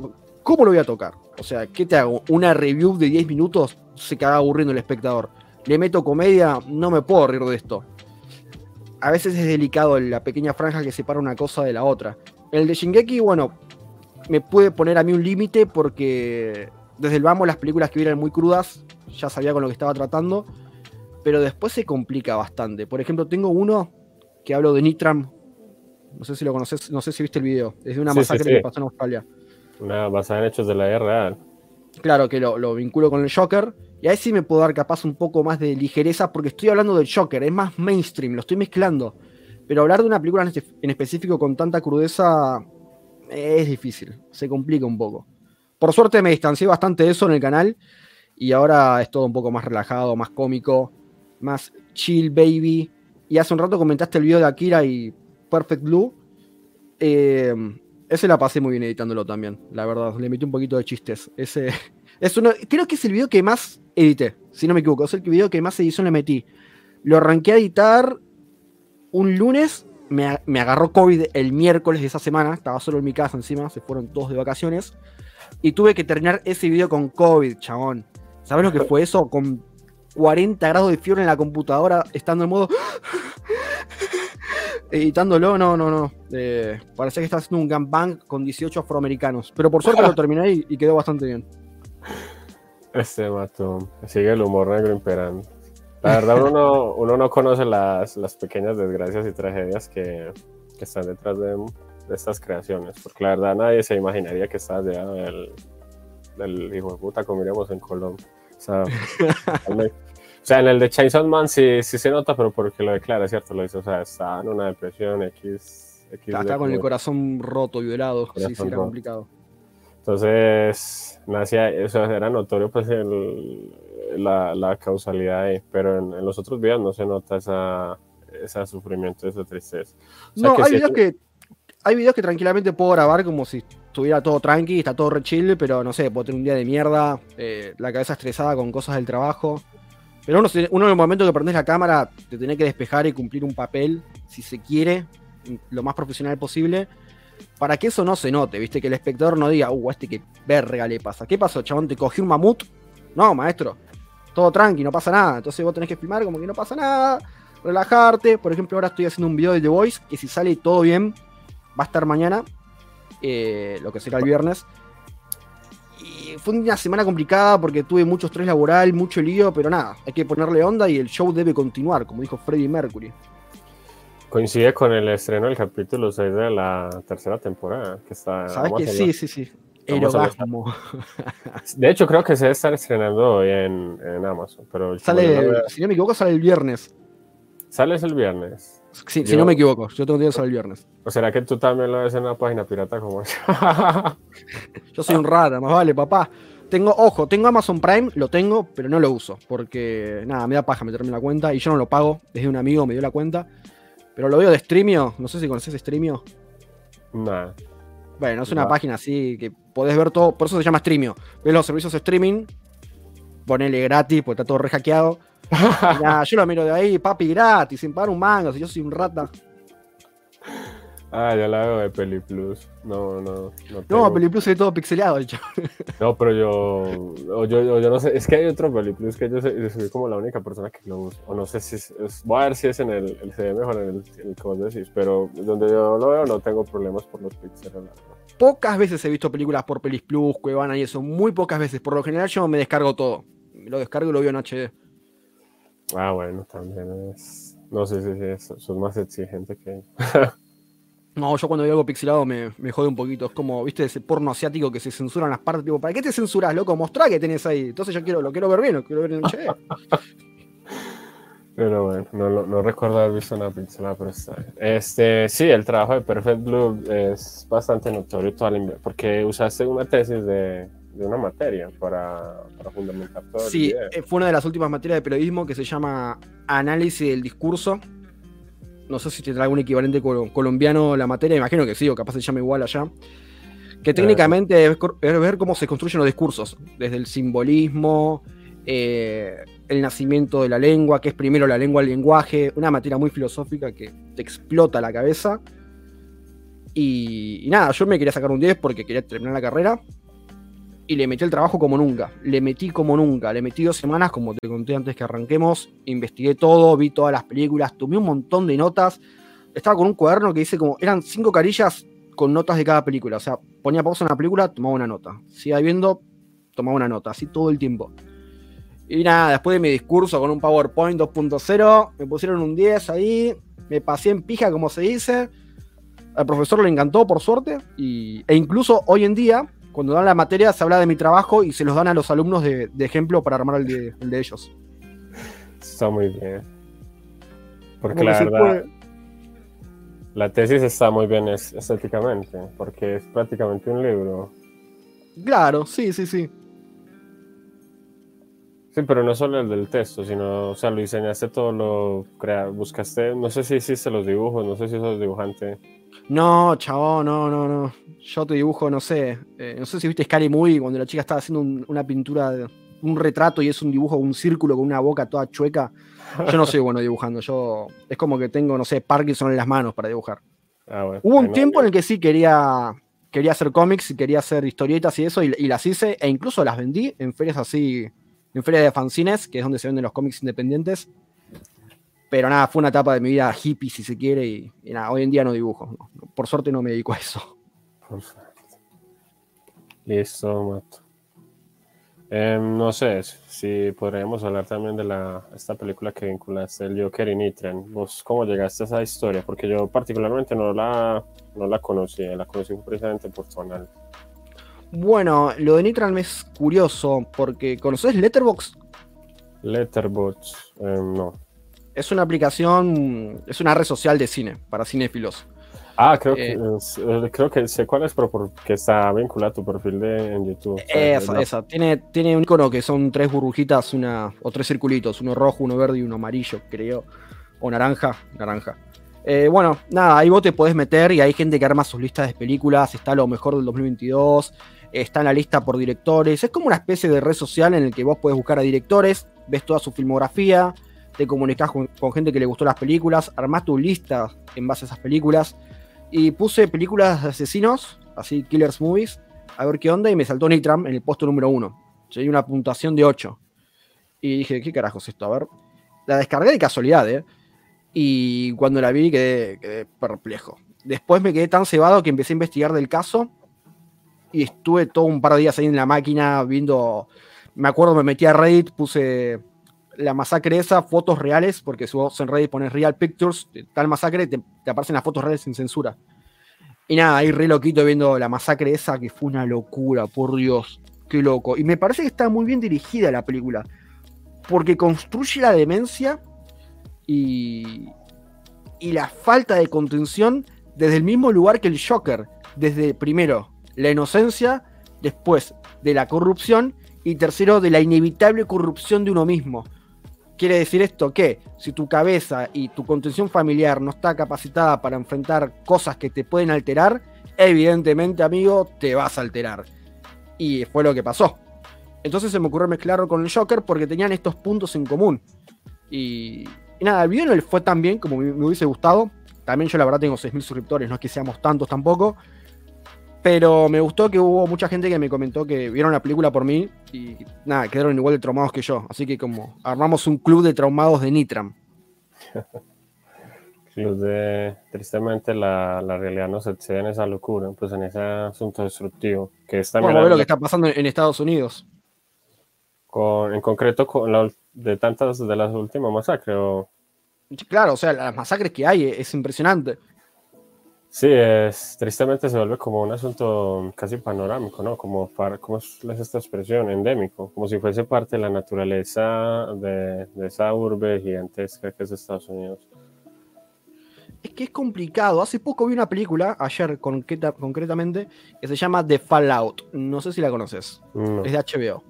¿cómo lo voy a tocar? O sea, ¿qué te hago? ¿Una review de 10 minutos? Se caga aburriendo el espectador. Le meto comedia, no me puedo reír de esto. A veces es delicado la pequeña franja que separa una cosa de la otra. El de Shingeki, bueno, me puede poner a mí un límite porque desde el vamos las películas que eran muy crudas, ya sabía con lo que estaba tratando, pero después se complica bastante. Por ejemplo, tengo uno que hablo de Nitram, no sé si lo conoces, no sé si viste el video, es de una Sí, masacre sí. que pasó en Australia. Una basada en hechos de la real. Claro que lo, lo vinculo con el Joker. Y ahí sí me puedo dar capaz un poco más de ligereza porque estoy hablando del Joker, es más mainstream, lo estoy mezclando. Pero hablar de una película en, específico con tanta crudeza es difícil, se complica un poco. Por suerte me distancié bastante de eso en el canal y ahora es todo un poco más relajado, más cómico, más chill baby. Y hace un rato comentaste el video de Akira y Perfect Blue. Eh, ese la pasé muy bien editándolo también, la verdad. Le metí un poquito de chistes. Ese [laughs] es uno, creo que es el video que más edité, si no me equivoco. Es el video que más edición le metí. Lo arranqué a editar un lunes. Me, me agarró COVID el miércoles de esa semana. Estaba solo en mi casa encima. Se fueron todos de vacaciones. Y tuve que terminar ese video con COVID, chabón. ¿Sabes lo que fue eso? Con 40 grados de fiebre en la computadora, estando en modo. [laughs] Editándolo, no, no, no. Eh, parecía que estaba haciendo un gangbang con 18 afroamericanos. Pero por suerte lo terminé y quedó bastante bien. Este mato. Sigue el humor negro imperando. La verdad, uno no, uno no conoce las, las pequeñas desgracias y tragedias que, que están detrás de, de, estas creaciones, porque la verdad nadie se imaginaría que estás llegando del, del hijo de puta, como diríamos en Colombia. O sea, [laughs] o sea, en el de Chainsaw Man sí, sí se nota, pero porque lo declara, ¿cierto? Lo dice, o sea, está en una depresión X. X está, está con el corazón roto, violado, sí, sí, era complicado. Entonces, nacía, o sea, era notorio pues el, la, la, causalidad ahí, pero en, en, los otros videos no se nota esa, ese sufrimiento, esa tristeza. O sea, no, que hay, si videos que, hay videos que tranquilamente puedo grabar como si estuviera todo tranqui, está todo re chill, pero no sé, puedo tener un día de mierda, eh, la cabeza estresada con cosas del trabajo. Pero uno, uno en el momento que prendes la cámara te tiene que despejar y cumplir un papel, si se quiere, lo más profesional posible, para que eso no se note, ¿viste? Que el espectador no diga, uh, este que verga le pasa. ¿Qué pasó, chabón? ¿Te cogió un mamut? No, maestro, todo tranqui, no pasa nada. Entonces vos tenés que filmar como que no pasa nada, relajarte. Por ejemplo, ahora estoy haciendo un video de The Voice, que si sale todo bien, va a estar mañana, eh, lo que será el viernes. Y fue una semana complicada porque tuve mucho estrés laboral, mucho lío, pero nada, hay que ponerle onda y el show debe continuar, como dijo Freddie Mercury. Coincide con el estreno del capítulo 6 de la tercera temporada, que está... ¿Sabes que sí, sí, sí. De hecho, creo que se debe estar estrenando hoy en, en Amazon. Pero sale, si no me equivoco, sale el viernes. ¿Sales el viernes? Sí, yo, si no me equivoco, yo tengo que sale el viernes. ¿O será que tú también lo ves en una página pirata como [laughs] yo soy un rata, más vale, papá. Tengo, ojo, tengo Amazon Prime, lo tengo, pero no lo uso. Porque, nada, me da paja meterme en la cuenta y yo no lo pago. Desde un amigo me dio la cuenta. Pero lo veo de Streamio. No sé si conoces Streamio. Nah. Bueno, es una página así que podés ver todo. Por eso se llama Streamio. Ves los servicios de streaming. Ponele gratis, porque está todo rehackeado. [laughs] yo lo miro de ahí, papi, gratis, sin pagar un mango. Si yo soy un rata. Ah, ya la veo de Peli Plus. No, no. No, no Peli Plus es todo pixelado, hecho. [laughs] No, pero yo, yo, yo, no sé. Es que hay otro Peli Plus que yo, soy como la única persona que lo usa. O no sé si es. voy a ver si es en el. el ve mejor en el, el que vos decís. Pero donde yo lo veo no tengo problemas por los píxeles. Pocas veces he visto películas por Pelis Plus, Cuevana y eso. Muy pocas veces. Por lo general yo me descargo todo. Lo descargo y lo veo en HD. Ah, bueno, también es. No sé si es, más exigente que. [laughs] No, yo cuando veo algo pixelado me, me, jode un poquito. Es como, viste, ese porno asiático que se censuran las partes. Tipo, ¿para qué te censuras, loco? Mostrá que tenés ahí. Entonces yo quiero, lo quiero ver bien, lo quiero ver en HD. Pero bueno, no, no, recuerdo haber visto una pixelada, pero está bien. Este, sí, el trabajo de Perfect Blue es bastante notorio, porque usaste una tesis de, de una materia para, para fundamentar todo. Sí, eh, fue una de las últimas materias de periodismo que se llama Análisis del Discurso. No sé si tendrá algún equivalente colombiano la materia, imagino que sí, o capaz se llama igual allá. Que técnicamente es ver cómo se construyen los discursos, desde el simbolismo, eh, el nacimiento de la lengua, que es primero la lengua, el lenguaje, una materia muy filosófica que te explota la cabeza. Y, y, nada, yo me quería sacar un 10 porque quería terminar la carrera, y le metí el trabajo como nunca. Le metí como nunca. Le metí dos semanas, como te conté antes que arranquemos. Investigué todo, vi todas las películas, tomé un montón de notas. Estaba con un cuaderno que dice como. Eran cinco carillas con notas de cada película. O sea, ponía pausa en la película, tomaba una nota. Siga viendo, tomaba una nota. Así todo el tiempo. Y nada, después de mi discurso con un PowerPoint 2.0, me pusieron un 10 ahí. Me pasé en pija, como se dice. Al profesor le encantó, por suerte. Y, e incluso hoy en día, cuando dan la materia se habla de mi trabajo y se los dan a los alumnos de, ejemplo para armar el de, ellos. Está muy bien. Porque la verdad, la tesis está muy bien estéticamente, porque es prácticamente un libro. Claro, sí, sí, sí. Sí, pero no solo el del texto, sino, o sea, lo diseñaste todo, lo creaste, buscaste, no sé si hiciste los dibujos, no sé si sos dibujante. No, chavo, no, no, no. Yo te dibujo, no sé. Eh, no sé si viste Scary Movie cuando la chica estaba haciendo una pintura, un retrato y es un dibujo, un círculo con una boca toda chueca. Yo no soy bueno dibujando. Yo es como que tengo, no sé, Parkinson en las manos para dibujar. Ah, Hubo un tiempo en el que sí quería, quería hacer cómics y quería hacer historietas y eso, y, y, las hice, e incluso las vendí en ferias así, en ferias de fanzines, que es donde se venden los cómics independientes. Pero nada, fue una etapa de mi vida hippie, si se quiere, y, nada, hoy en día no dibujo. Por suerte no me dedico a eso. Perfecto. Listo, Mato. Em, no sé si podríamos hablar también de la, esta película que vinculaste, el Joker y Nitren. ¿Vos cómo llegaste a esa historia? Porque yo particularmente no la, no la conocí, la conocí precisamente por análisis. Bueno, lo de Nitran es curioso porque ¿conoces Letterboxd? Letterboxd, em, no. Es una aplicación, es una red social de cine para cinéfilos. Ah, creo que, eh, creo que sé cuál es, pero porque está vinculado a tu perfil de, en YouTube. Esa, esa. Tiene, tiene un icono que son tres burbujitas, una, o tres circulitos, uno rojo, uno verde y uno amarillo, creo. O naranja, naranja. Eh, bueno, nada, ahí vos te podés meter y hay gente que arma sus listas de películas, está lo mejor del 2022, está en la lista por directores, es como una especie de red social en el que vos podés buscar a directores, ves toda su filmografía, te comunicas con, gente que le gustó las películas, armás tu lista en base a esas películas y puse películas de asesinos, así Killers Movies, a ver qué onda, y me saltó Nitram en el puesto número uno. Hay una puntuación de 8. Y dije, ¿qué carajo es esto? A ver. La descargué de casualidad, ¿eh? Y cuando la vi quedé, perplejo. Después me quedé tan cebado que empecé a investigar del caso. Y estuve todo un par de días ahí en la máquina viendo. Me acuerdo, me metí a Reddit, puse la masacre esa, fotos reales, porque si vos en Reddit pones Real Pictures, tal masacre, te, aparecen las fotos reales sin censura. Y nada, ahí re loquito viendo la masacre esa, que fue una locura, por Dios, qué loco. Y me parece que está muy bien dirigida la película, porque construye la demencia y, y la falta de contención desde el mismo lugar que el Joker, desde primero la inocencia, después de la corrupción y tercero de la inevitable corrupción de uno mismo. Quiere decir esto que si tu cabeza y tu contención familiar no está capacitada para enfrentar cosas que te pueden alterar, evidentemente, amigo, te vas a alterar. Y fue lo que pasó. Entonces se me ocurrió mezclarlo con el Joker porque tenían estos puntos en común. Y, nada, el video no le fue tan bien como me, hubiese gustado. También yo la verdad tengo 6.000 suscriptores, no es que seamos tantos tampoco. Pero me gustó que hubo mucha gente que me comentó que vieron la película por mí y nada, quedaron igual de traumados que yo. Así que como armamos un club de traumados de Nitram. [laughs] club de... Tristemente la, la, realidad nos excede en esa locura, pues en ese asunto destructivo. Que es también lo que está pasando en Estados Unidos. Con, en concreto con la, de tantas de las últimas masacres. Claro, o sea, las masacres que hay es impresionante. Sí, es, tristemente se vuelve como un asunto casi panorámico, ¿no? Como, para, ¿cómo es esta expresión? Endémico, como si fuese parte de la naturaleza de, de esa urbe gigantesca que es Estados Unidos. Es que es complicado. Hace poco vi una película, ayer concreta, concretamente, que se llama The Fallout. No sé si la conoces. Es de HBO.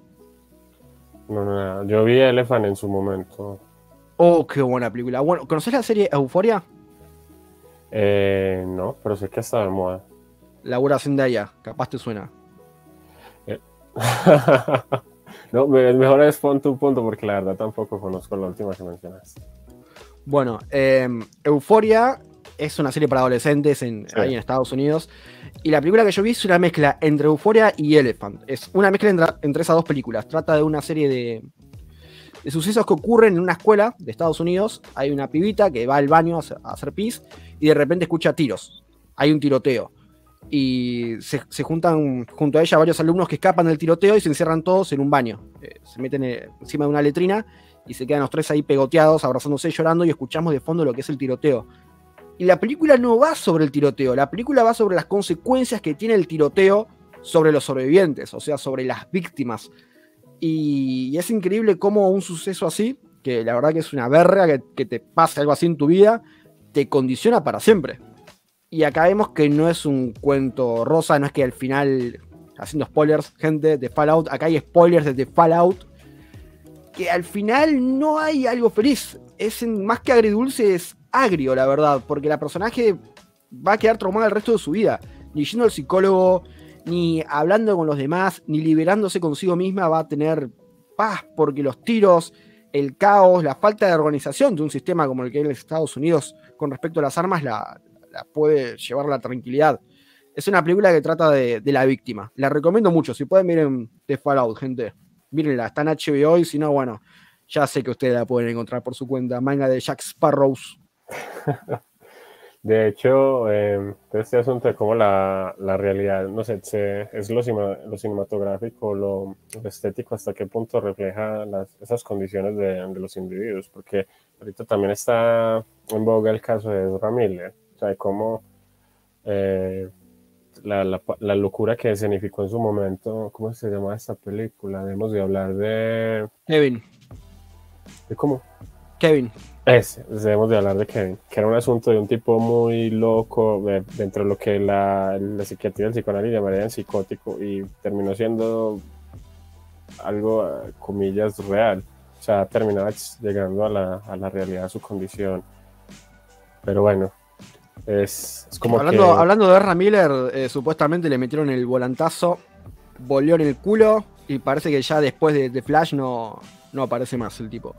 No, no, no. Yo vi Elephant en su momento. Oh, qué buena película. Bueno, ¿conoces la serie Euforia? Eh, no, pero sé que está de moda. Laura allá, capaz te suena. Eh. [laughs] no, mejor es pon tu punto porque la verdad tampoco conozco la última que mencionaste. Bueno, eh, Euforia es una serie para adolescentes en, ahí en Estados Unidos. Y la película que yo vi es una mezcla entre Euforia y Elephant. Es una mezcla entre, entre esas dos películas. Trata de una serie de, de sucesos que ocurren en una escuela de Estados Unidos. Hay una pibita que va al baño a hacer, pis y de repente escucha tiros. Hay un tiroteo. Y se, juntan junto a ella varios alumnos que escapan del tiroteo y se encierran todos en un baño. Eh, se meten eh, encima de una letrina y se quedan los tres ahí pegoteados, abrazándose, llorando y escuchamos de fondo lo que es el tiroteo. Y la película no va sobre el tiroteo, la película va sobre las consecuencias que tiene el tiroteo sobre los sobrevivientes, o sea, sobre las víctimas. Y, es increíble cómo un suceso así, que la verdad que es una verga que, te pase algo así en tu vida, te condiciona para siempre. Y acá vemos que no es un cuento rosa, no es que al final, haciendo spoilers, gente de Fallout, acá hay spoilers de Fallout, que al final no hay algo feliz. Es más que agridulce, es agrio, la verdad, porque la personaje va a quedar traumada el resto de su vida. Ni yendo al psicólogo, ni hablando con los demás, ni liberándose consigo misma va a tener paz, porque los tiros, el caos, la falta de organización de un sistema como el que hay en Estados Unidos con respecto a las armas la, puede llevar la tranquilidad. Es una película que trata de, la víctima. La recomiendo mucho. Si pueden, miren The Fallout, gente. Mírenla, está en HBO y si no, bueno, ya sé que ustedes la pueden encontrar por su cuenta. Manga de Jack Sparrows. [laughs] De hecho, eh, este asunto de cómo la, la realidad, no sé, se- es lo, lo cinematográfico, lo, lo estético, hasta qué punto refleja las, esas condiciones de, de los individuos, porque ahorita también está en boga el caso de Ezra Miller, o sea, de cómo eh, la, la, la locura que escenificó en su momento, ¿cómo se llama esta película? Debemos de hablar de... Kevin, ¿De cómo? Kevin. Ese, debemos de hablar de Kevin, que era un asunto de un tipo muy loco de- dentro de lo que la, la psiquiatría del psicoanálisis llamarían psicótico y terminó siendo algo, comillas, real. O sea, terminaba llegando a la, a la realidad de su condición. Pero bueno, es, es como Hablando, que... hablando de Ezra Miller, eh, supuestamente le metieron el volantazo, volvió en el culo y parece que ya después de, de Flash no, no aparece más el tipo.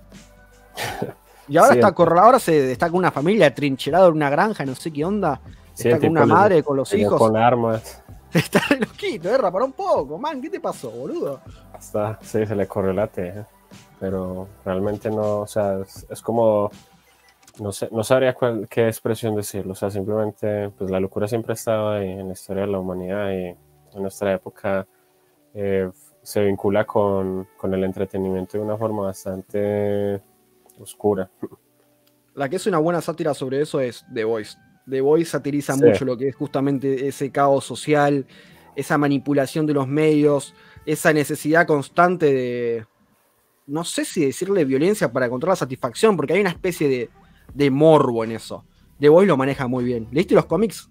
[laughs] Y ahora Sí, está el- corre- ahora se está con una familia trincherado en una granja, no sé qué onda. sí, está el con una madre, con los llegó hijos. Con armas. [laughs] Está re loquito, Erra, para un poco, man, ¿qué te pasó, boludo? Hasta, sí, se le corrió la teja. Pero realmente no, o sea, es, es como, no sé, no sabría cuál, qué expresión decirlo. O sea, simplemente, pues la locura siempre ha estado ahí en la historia de la humanidad y en nuestra época eh, se vincula con, con el entretenimiento de una forma bastante oscura. La que es una buena sátira sobre eso es The Voice. The Voice satiriza Sí. mucho lo que es justamente ese caos social, esa manipulación de los medios, esa necesidad constante de, no sé si decirle violencia para encontrar la satisfacción, porque hay una especie de, de morbo en eso. The Voice lo maneja muy bien. ¿Leíste los cómics?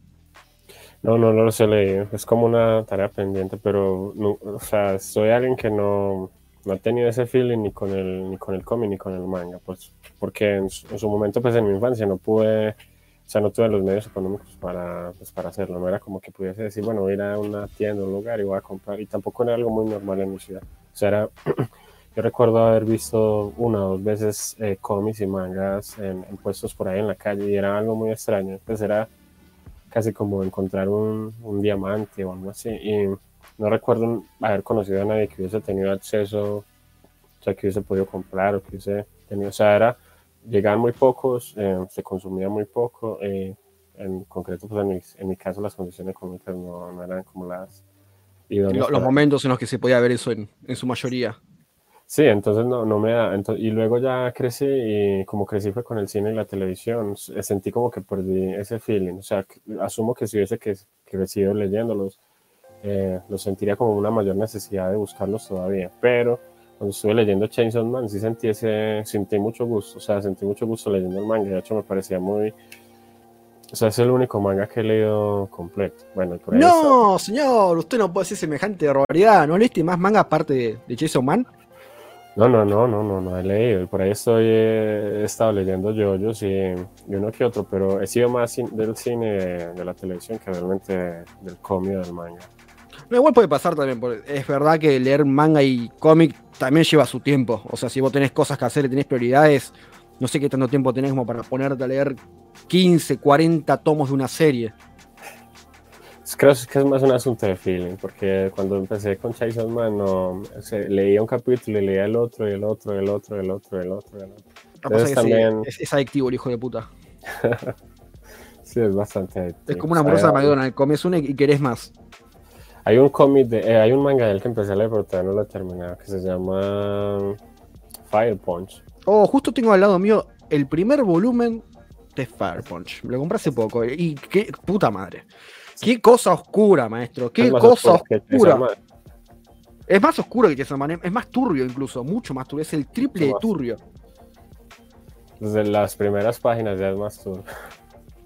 No, no, no lo sé leer. Es como una tarea pendiente, pero, no, o sea, soy alguien que no, no ha tenido ese feeling ni con el, ni con el cómic ni con el manga, pues, porque en su, en su momento, pues, en mi infancia no pude, o sea, no tuve los medios económicos para, pues, para hacerlo. No era como que pudiese decir, bueno, voy a ir a una tienda, un lugar y voy a comprar, y tampoco era algo muy normal en mi ciudad. O sea, era, [clears throat] yo recuerdo haber visto una o dos veces eh, cómics y mangas en, en puestos por ahí en la calle y era algo muy extraño. Pues era casi como encontrar un, un diamante o algo así. Y no recuerdo haber conocido a nadie que hubiese tenido acceso, o sea, que hubiese podido comprar o que hubiese tenido, o sea, era, llegaban muy pocos, eh, se consumía muy poco, eh, en concreto, pues en mi, en mi caso las condiciones económicas no, no eran como las los para- momentos en los que se podía ver eso en, en su mayoría. Sí, entonces no, no me da. y luego ya crecí y como crecí fue con el cine y la televisión, sentí como que perdí ese feeling. O sea, asumo que si hubiese que, crecido leyéndolos, eh, los sentiría como una mayor necesidad de buscarlos todavía. Pero cuando estuve leyendo Chainsaw Man, sí sentí, ese, sentí mucho gusto. O sea, sentí mucho gusto leyendo el manga. De hecho, me parecía muy. O sea, es el único manga que he leído completo. Bueno, y por ahí está- No, señor, usted no puede decir semejante barbaridad. ¿No leíste más manga aparte de, de Jason Man? No, no, no, no, no, no he leído. Y por ahí estoy, eh, he estado leyendo yoyos y, y uno que otro, pero he sido más del cine, de, de la televisión, que realmente del cómic o del manga. No, igual puede pasar también, porque es verdad que leer manga y cómic también lleva su tiempo. O sea, si vos tenés cosas que hacer y tenés prioridades, no sé qué tanto tiempo tenés como para ponerte a leer 15, 40 tomos de una serie. Es- Creo que es más un asunto de feeling, porque cuando empecé con Chainsaw Man, no, o sea, leía un capítulo y leía el otro, y el otro, y el otro, y el otro, y el otro, y el otro. Lo que pasa es que también- es, es adictivo el hijo de puta. [laughs] Sí, es bastante Es adictivo. como una hamburguesa de McDonald's, comes una y querés más. Hay un cómic, de, eh, hay un manga del que empecé a leer, pero todavía no lo he terminado, que se llama Fire Punch. Oh, justo tengo al lado mío el primer volumen de Fire Punch. Me lo compré hace poco. Y qué puta madre. Qué cosa oscura, maestro. Qué cosa oscura. Es más oscuro que Chainsaw Man, es más turbio incluso, mucho más turbio, es el triple de turbio. Desde las primeras páginas ya es más turbio.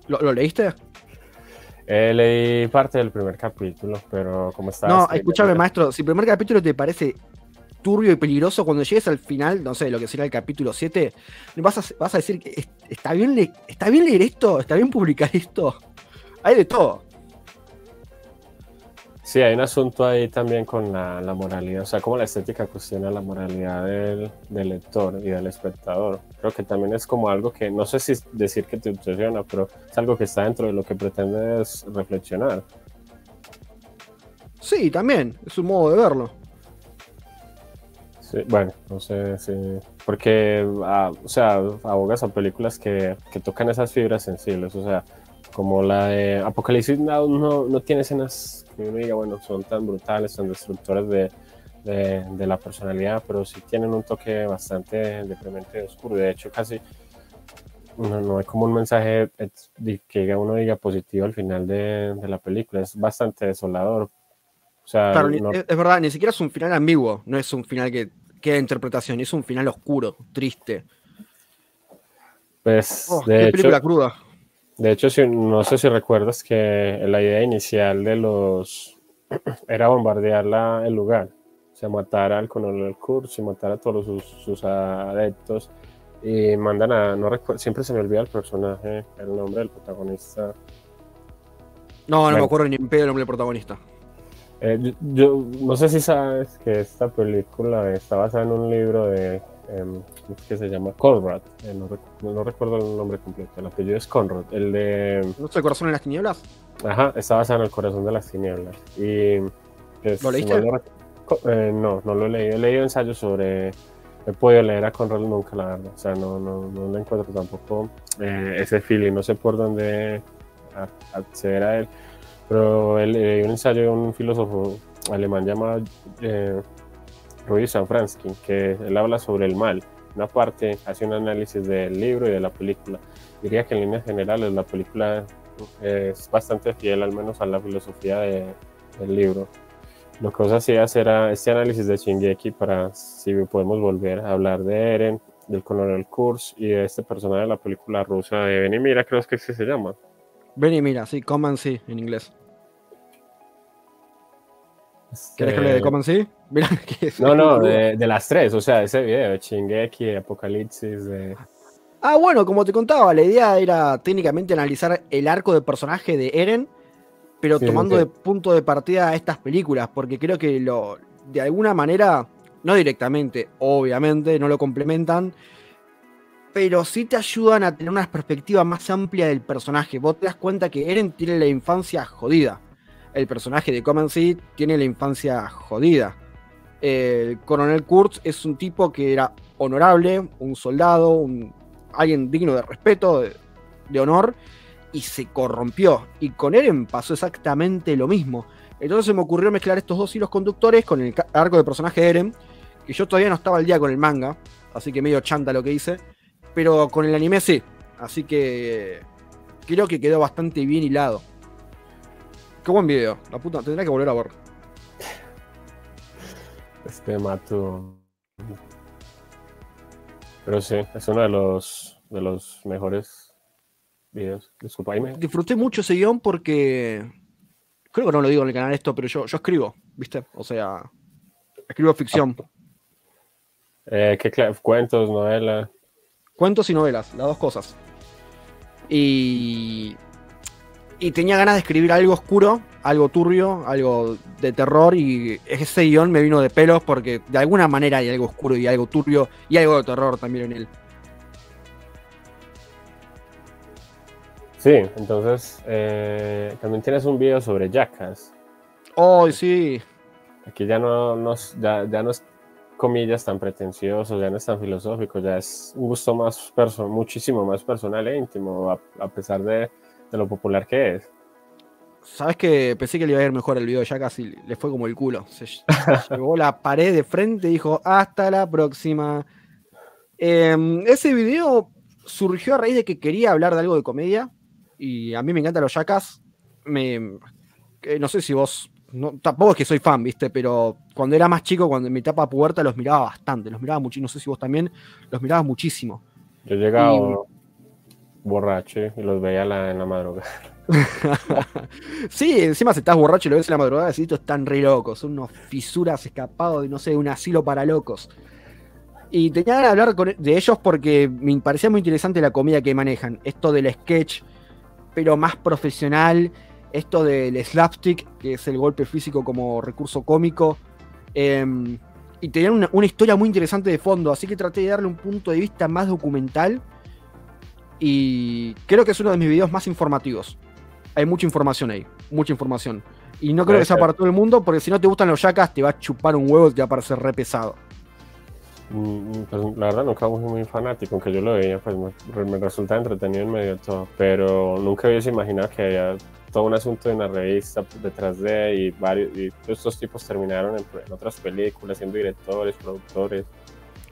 ¿Lo, lo leíste? Eh, leí parte del primer capítulo, pero como estaba. No, escúchame, maestro, si el primer capítulo te parece turbio y peligroso, cuando llegues al final, no sé, lo que será el capítulo 7, vas a, vas a decir que es- está bien, le- está bien leer esto, está bien publicar esto. Hay de todo. Sí, hay un asunto ahí también con la, la moralidad, o sea, cómo la estética cuestiona la moralidad del, del lector y del espectador. Creo que también es como algo que, no sé si decir que te obsesiona, pero es algo que está dentro de lo que pretendes reflexionar. Sí, también, es un modo de verlo. Sí, bueno, no sé si. Porque, ah, o sea, abogas a películas que, que tocan esas fibras sensibles. O sea, como la de Apocalipsis Now no, no tiene escenas que uno diga, bueno, son tan brutales, tan destructoras de, de, de la personalidad, pero sí tienen un toque bastante deprimente oscuro. De hecho, casi no, no hay como un mensaje que uno diga positivo al final de, de la película. Es bastante desolador. O sea, Claro, no- es, es verdad, ni siquiera es un final ambiguo, no es un final que queda interpretación, es un final oscuro, triste. pues, Oh, de qué hecho, película cruda. De hecho, si- no sé si recuerdas que la idea inicial de los [clears throat] era bombardear la- el lugar, o sea, matar al coronel Kurz y matar a todos sus, sus adeptos y mandan a, no recuerdo, siempre se me olvida el personaje, el nombre del protagonista. No, no Bueno. me acuerdo ni en pedo el nombre del protagonista. Eh, yo, yo no sé si sabes que esta película está basada en un libro de em, ¿cómo es que se llama Conrad, Eh, no, rec- no recuerdo el nombre completo, el apellido es Conrad, el de ¿No es el corazón en las tinieblas? Ajá, está basado en el corazón de las tinieblas. Y pues, ¿Lo leíste? no, eh, no, no lo he leído. He leído ensayos sobre. He podido leer a Conrad nunca, la verdad. O sea, no, no, no le encuentro tampoco eh, ese feeling. No sé por dónde acceder a él. Pero él, leí un ensayo de un filósofo alemán llamado eh, Rudi Safransky, que él habla sobre el mal. Una parte hace un análisis del libro y de la película. Diría que en líneas generales la película es bastante fiel al menos a la filosofía de- del libro. Lo que os hacía era este análisis de Shingeki para si podemos volver a hablar de Eren, del coronel Kurz y de este personaje de la película rusa de Ven y Mira, creo que es que se llama. Ven y mira, sí, Common sí, en inglés. ¿Querés que hable de Eh, Common sí? [laughs] Mira, que es- No, no, de, de las tres, o sea, ese video de Shingeki, de Apocalipsis, de... Ah, bueno, como te contaba, la idea era técnicamente analizar el arco de personaje de Eren, pero Sí, tomando de punto de partida a estas películas, porque creo que lo, de alguna manera, no directamente, obviamente, no lo complementan, pero sí te ayudan a tener una perspectiva más amplia del personaje. Vos te das cuenta que Eren tiene la infancia jodida. El personaje de Seed tiene la infancia jodida. El coronel Kurtz es un tipo que era honorable, un soldado, un, alguien digno de respeto, de, honor, y se corrompió. Y con Eren pasó exactamente lo mismo. Entonces se me ocurrió mezclar estos dos hilos conductores con el arco de personaje de Eren, que yo todavía no estaba al día con el manga, así que medio chanta lo que hice, pero con el anime sí. Así que creo que quedó bastante bien hilado. Qué buen video, la puta, tendré que volver a ver. Este Matu. Pero sí, es uno de los, de los mejores videos. Disculpa, ahí me... disfruté mucho ese guion porque. Creo que no lo digo en el canal esto, pero yo, yo escribo, ¿viste? O sea, escribo ficción. Eh, ¿qué cuentos, novela? Cuentos y novelas, las dos cosas. Y. Y tenía ganas de escribir algo oscuro, algo turbio, algo de terror. Y ese guion me vino de pelos porque de alguna manera hay algo oscuro y algo turbio y algo de terror también en él. Sí, entonces eh, también tienes un video sobre Jackass. Oh, sí. Aquí ya no, no es- ya, ya no es comillas tan pretencioso, ya no es tan filosófico, ya es un gusto más perso- muchísimo más personal e íntimo, a, a pesar de, de lo popular que es. Sabes que pensé que le iba a ir mejor el video, ya casi le fue como el culo. Se ll- [laughs] llevó la pared de frente y dijo, hasta la próxima. Em, ese video surgió a raíz de que quería hablar de algo de comedia. Y a mí me encantan los yacas. Me, que no sé si vos. No, tampoco es que soy fan, ¿viste? Pero cuando era más chico, cuando en mi etapa puberta, los miraba bastante. Los miraba muchísimo. No sé si vos también. Los mirabas muchísimo. Yo llegaba borracho y los veía en la madrugada. [laughs] sí, encima si estás borracho y lo ves en la madrugada, decís, estos están re locos, son unos fisuras escapados de, no sé, un asilo para locos. Y tenía ganas de hablar con- de ellos porque me parecía muy interesante la comida que manejan. Esto del sketch, pero más profesional. Esto del slapstick, que es el golpe físico como recurso cómico. em, y tenían una historia muy interesante de fondo, así que traté de darle un punto de vista más documental. Y creo que es uno de mis videos más informativos hay mucha información ahí, mucha información. Y no creo que sea para todo el mundo, porque si no te gustan los yacas, te va a chupar un huevo y te va a parecer re pesado. Mm, pues, la verdad nunca fui muy fanático, aunque yo lo veía, pues me, me resulta entretenido en medio de todo, pero nunca hubiese imaginado que había todo un asunto de una revista detrás de y varios y estos tipos terminaron en, otras películas siendo directores, productores.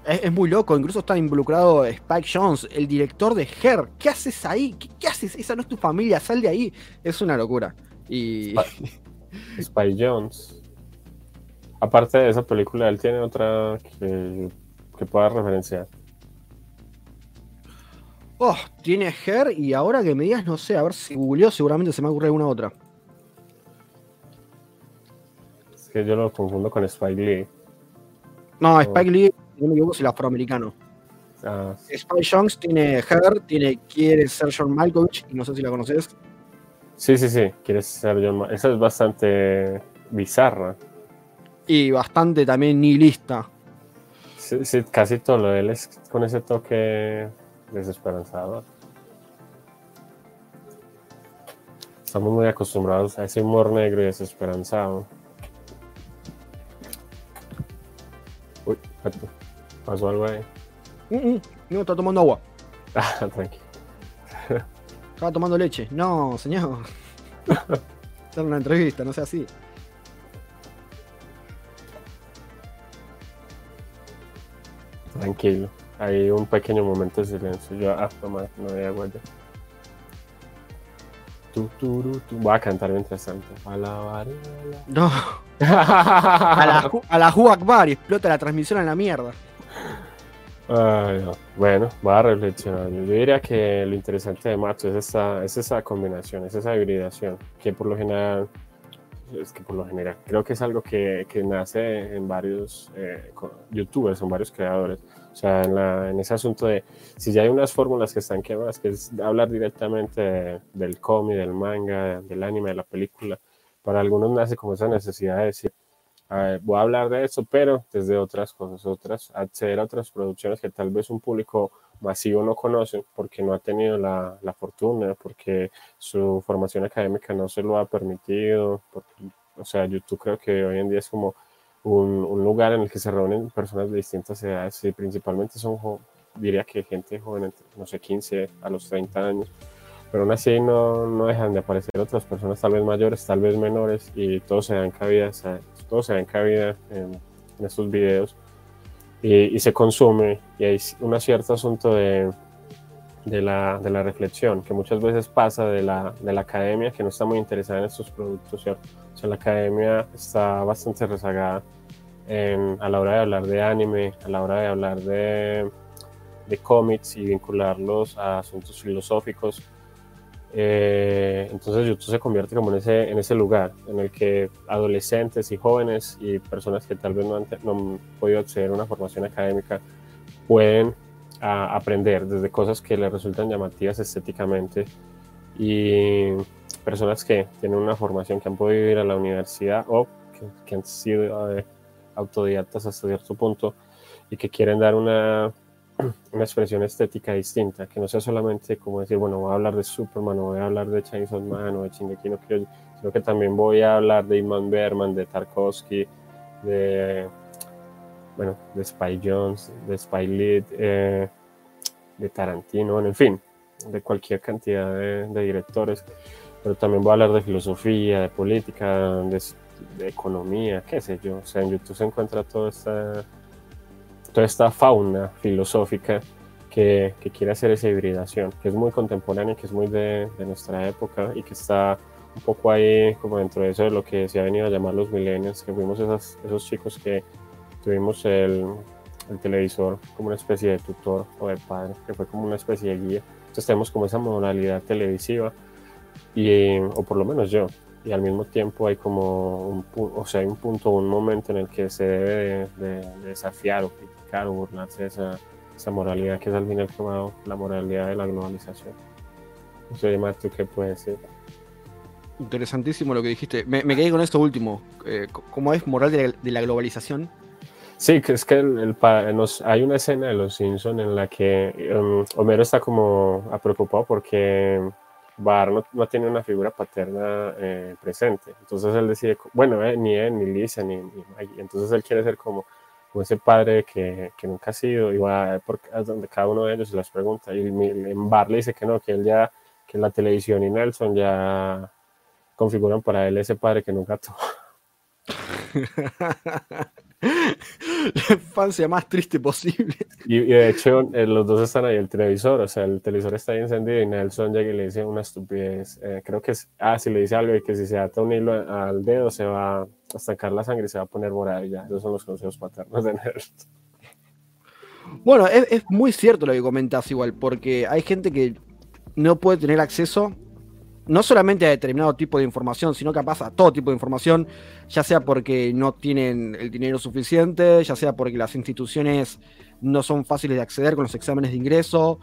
Es, muy loco, incluso está involucrado Spike Jones, el director de Her. ¿Qué haces ahí? ¿Qué, haces? Esa no es tu familia, sal de ahí. Es una locura. Y... Spike Jones. Aparte de esa película, él tiene otra que que pueda referenciar? Oh, tiene Her y ahora que me digas, no sé, a ver si googleó, seguramente se me ocurre alguna otra. Es que yo lo confundo con Spike Lee. No, Spike Lee, no me equivoco, es el afroamericano. Ah, Spike Jones tiene Her, tiene Quiere ser John Malkovich, y no sé si la conoces. Sí, sí, sí, quiere ser John Malkovich. Esa es bastante bizarra. Y bastante también nihilista. Sí, casi todo lo de él es con ese toque desesperanzador. Estamos muy acostumbrados a ese humor negro y desesperanzado. Uy, pasó algo ahí. no, está tomando agua. [laughs] Ah, tranquilo. Estaba tomando leche. No, señor. [laughs] Está en una entrevista, no sea así. Tranquilo. Hay un pequeño momento de silencio. Yo, ah, no, no había agua ya. Tu, tu, tu, Voy a cantar mientras tanto. A la No. [laughs] a la, a la Akbar y explota la transmisión en la mierda. Bueno, voy a reflexionar. Yo diría que lo interesante de Macho es esa, es esa combinación, es esa hibridación, que por lo general es que por lo general creo que es algo que, que nace en varios eh, youtubers, en varios creadores. O sea, en, la, ese asunto de si ya hay unas fórmulas que están quemadas, que es hablar directamente del cómic, del manga, del anime, de la película, para algunos nace como esa necesidad de decir, voy a hablar de eso, pero desde otras cosas, otras, acceder a otras producciones que tal vez un público masivo no conoce porque no ha tenido la, la fortuna, porque su formación académica no se lo ha permitido. o sea, YouTube creo que hoy en día es como un, un, lugar en el que se reúnen personas de distintas edades y principalmente son, diría que gente joven, no sé, 15 a los 30 años. Pero aún así no, no dejan de aparecer otras personas, tal vez mayores, tal vez menores, y todos se dan cabida, se dan cabida en, en estos videos y, se consume y hay un cierto asunto de, de, la, de, la, reflexión que muchas veces pasa de la, de la, academia que no está muy interesada en estos productos, ¿cierto? O sea, la academia está bastante rezagada en, a la hora de hablar de anime, a la hora de hablar de, de cómics y vincularlos a asuntos filosóficos eh, entonces YouTube se convierte como en ese, en ese lugar en el que adolescentes y jóvenes y personas que tal vez no han, no podido acceder a una formación académica pueden aprender desde cosas que les resultan llamativas estéticamente. Y personas que tienen una formación que han podido ir a la universidad o que, han sido eh, autodidactas hasta cierto punto y que quieren dar una una expresión estética distinta, que no sea solamente como decir, bueno, voy a hablar de Superman, o voy a hablar de Chainsaw Man, o de Shingeki no sino que también voy a hablar de Iman Berman, de Tarkovsky, de, bueno, de Spy Jones, de Spy Lee, eh, de Tarantino, en fin, de cualquier cantidad de, directores, pero también voy a hablar de filosofía, de política, de, de economía, qué sé yo, o sea, en YouTube se encuentra toda esta toda esta fauna filosófica que, que, quiere hacer esa hibridación, que es muy contemporánea, que es muy de, de, nuestra época y que está un poco ahí como dentro de eso de lo que se ha venido a llamar los millennials, que fuimos esas, esos chicos que tuvimos el, el, televisor como una especie de tutor o de padre, que fue como una especie de guía. Entonces tenemos como esa modalidad televisiva, y, o por lo menos yo, y al mismo tiempo hay como un, o sea, hay un punto, un momento en el que se debe de, de desafiar o o burlarse de esa, esa, moralidad que es al fin y al cabo la moralidad de la globalización. No sé, ¿tú qué puedes decir? Interesantísimo lo que dijiste. Me, quedé con esto último. Eh, ¿Cómo es moral de la, globalización? Sí, que es que el, hay una escena de Los Simpsons en la que um, Homero está como preocupado porque Bar no, tiene una figura paterna eh, presente. Entonces él decide, bueno, eh, ni él, ni Lisa, ni, ni Entonces él quiere ser como o ese padre que, que nunca ha sido, y va a donde cada uno de ellos se las pregunta, y en Bar le dice que no, que él ya, que la televisión y Nelson ya configuran para él ese padre que nunca tuvo. [laughs] [laughs] la infancia más triste posible. Y, de hecho, eh, los dos están ahí, el televisor, o sea, el televisor está ahí encendido y Nelson llega y le dice una estupidez. Eh, creo que es, ah, si le dice algo y que si se ata un hilo al dedo se va a estancar la sangre y se va a poner morada y ya. Esos son los consejos paternos de Nelson. Bueno, es, es muy cierto lo que comentas igual, porque hay gente que no puede tener acceso no solamente a determinado tipo de información, sino capaz a todo tipo de información, ya sea porque no tienen el dinero suficiente, ya sea porque las instituciones no son fáciles de acceder con los exámenes de ingreso,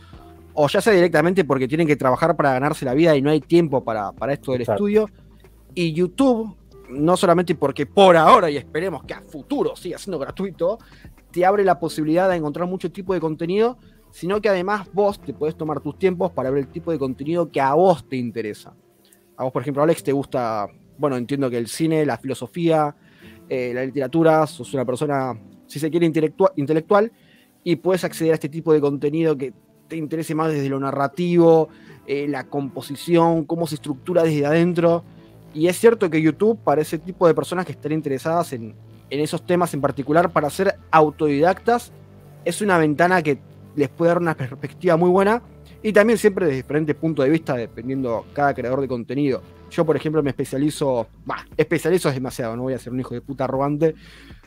o ya sea directamente porque tienen que trabajar para ganarse la vida y no hay tiempo para, esto del estudio. Y YouTube, no solamente porque por ahora y esperemos que a futuro siga siendo gratuito, te abre la posibilidad de encontrar mucho tipo de contenido sino que además vos te puedes tomar tus tiempos para ver el tipo de contenido que a vos te interesa. A vos, por ejemplo, Alex, te gusta, bueno, entiendo que el cine, la filosofía, eh, la literatura, sos una persona, si se quiere, intelectual, y puedes acceder a este tipo de contenido que te interese más desde lo narrativo, eh, la composición, cómo se estructura desde adentro. Y es cierto que YouTube, para ese tipo de personas que están interesadas en, en esos temas en particular, para ser autodidactas, es una ventana que les puede dar una perspectiva muy buena y también siempre desde diferentes puntos de vista, dependiendo cada creador de contenido. Yo, por ejemplo, me especializo, bah, especializo es demasiado, no voy a ser un hijo de puta arrogante.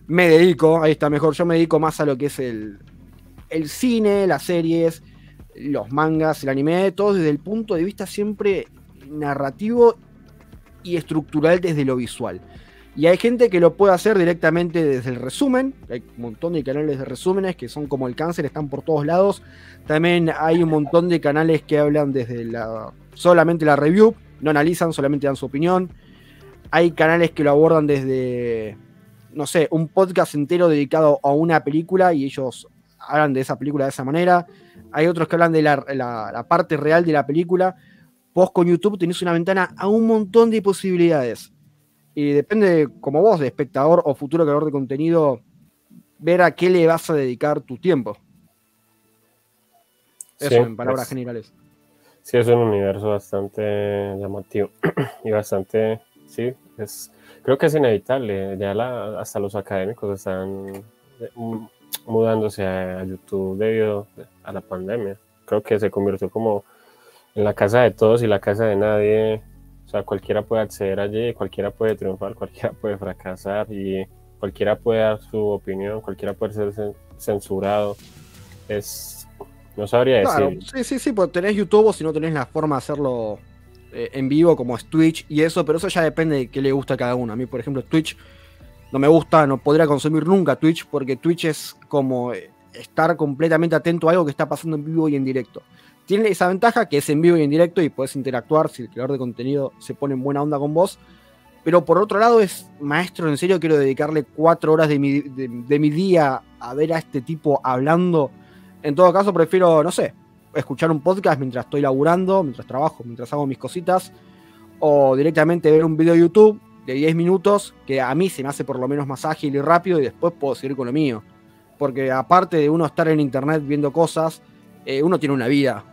Me dedico, ahí está mejor, yo me dedico más a lo que es el, el cine, las series, los mangas, el anime, todo desde el punto de vista siempre narrativo y estructural desde lo visual. Y hay gente que lo puede hacer directamente desde el resumen. Hay un montón de canales de resúmenes que son como el cáncer, están por todos lados. También hay un montón de canales que hablan desde la solamente la review, no analizan, solamente dan su opinión. Hay canales que lo abordan desde, no sé, un podcast entero dedicado a una película y ellos hablan de esa película de esa manera. Hay otros que hablan de la, la parte real de la película. Vos con YouTube tenés una ventana a un montón de posibilidades y depende, como vos, de espectador o futuro creador de contenido, ver a qué le vas a dedicar tu tiempo. Eso en palabras generales. Sí, es un universo bastante llamativo [clears throat] y bastante, sí, es, creo que es inevitable. Ya hasta los académicos están mudándose a YouTube debido a la pandemia. Creo que se convirtió como en la casa de todos y la casa de nadie sea, cualquiera puede acceder allí, cualquiera puede triunfar, cualquiera [laughs] puede fracasar y cualquiera puede dar su opinión, cualquiera puede ser censurado. Es, no sabría claro, decir. Sí, sí, sí, pues tenés YouTube o si no tenés la forma de hacerlo eh, en vivo como es Twitch y eso, pero eso ya depende de qué le gusta a cada uno. A mí, por ejemplo, Twitch no me gusta, no podría consumir nunca Twitch porque Twitch es como eh, estar completamente atento a algo que está pasando en vivo y en directo tiene esa ventaja que es en vivo y en directo y puedes interactuar si el creador de contenido se pone en buena onda con vos. Pero por otro lado es, maestro, en serio quiero dedicarle cuatro horas de mi, día a ver a este tipo hablando. En todo caso prefiero, no sé, escuchar un podcast mientras estoy laburando, mientras trabajo, mientras hago mis cositas. O directamente ver un video de YouTube de 10 minutos que a mí se me hace por lo menos más ágil y rápido y después puedo seguir con lo mío. Porque aparte de uno estar en internet viendo cosas, eh, uno tiene una vida,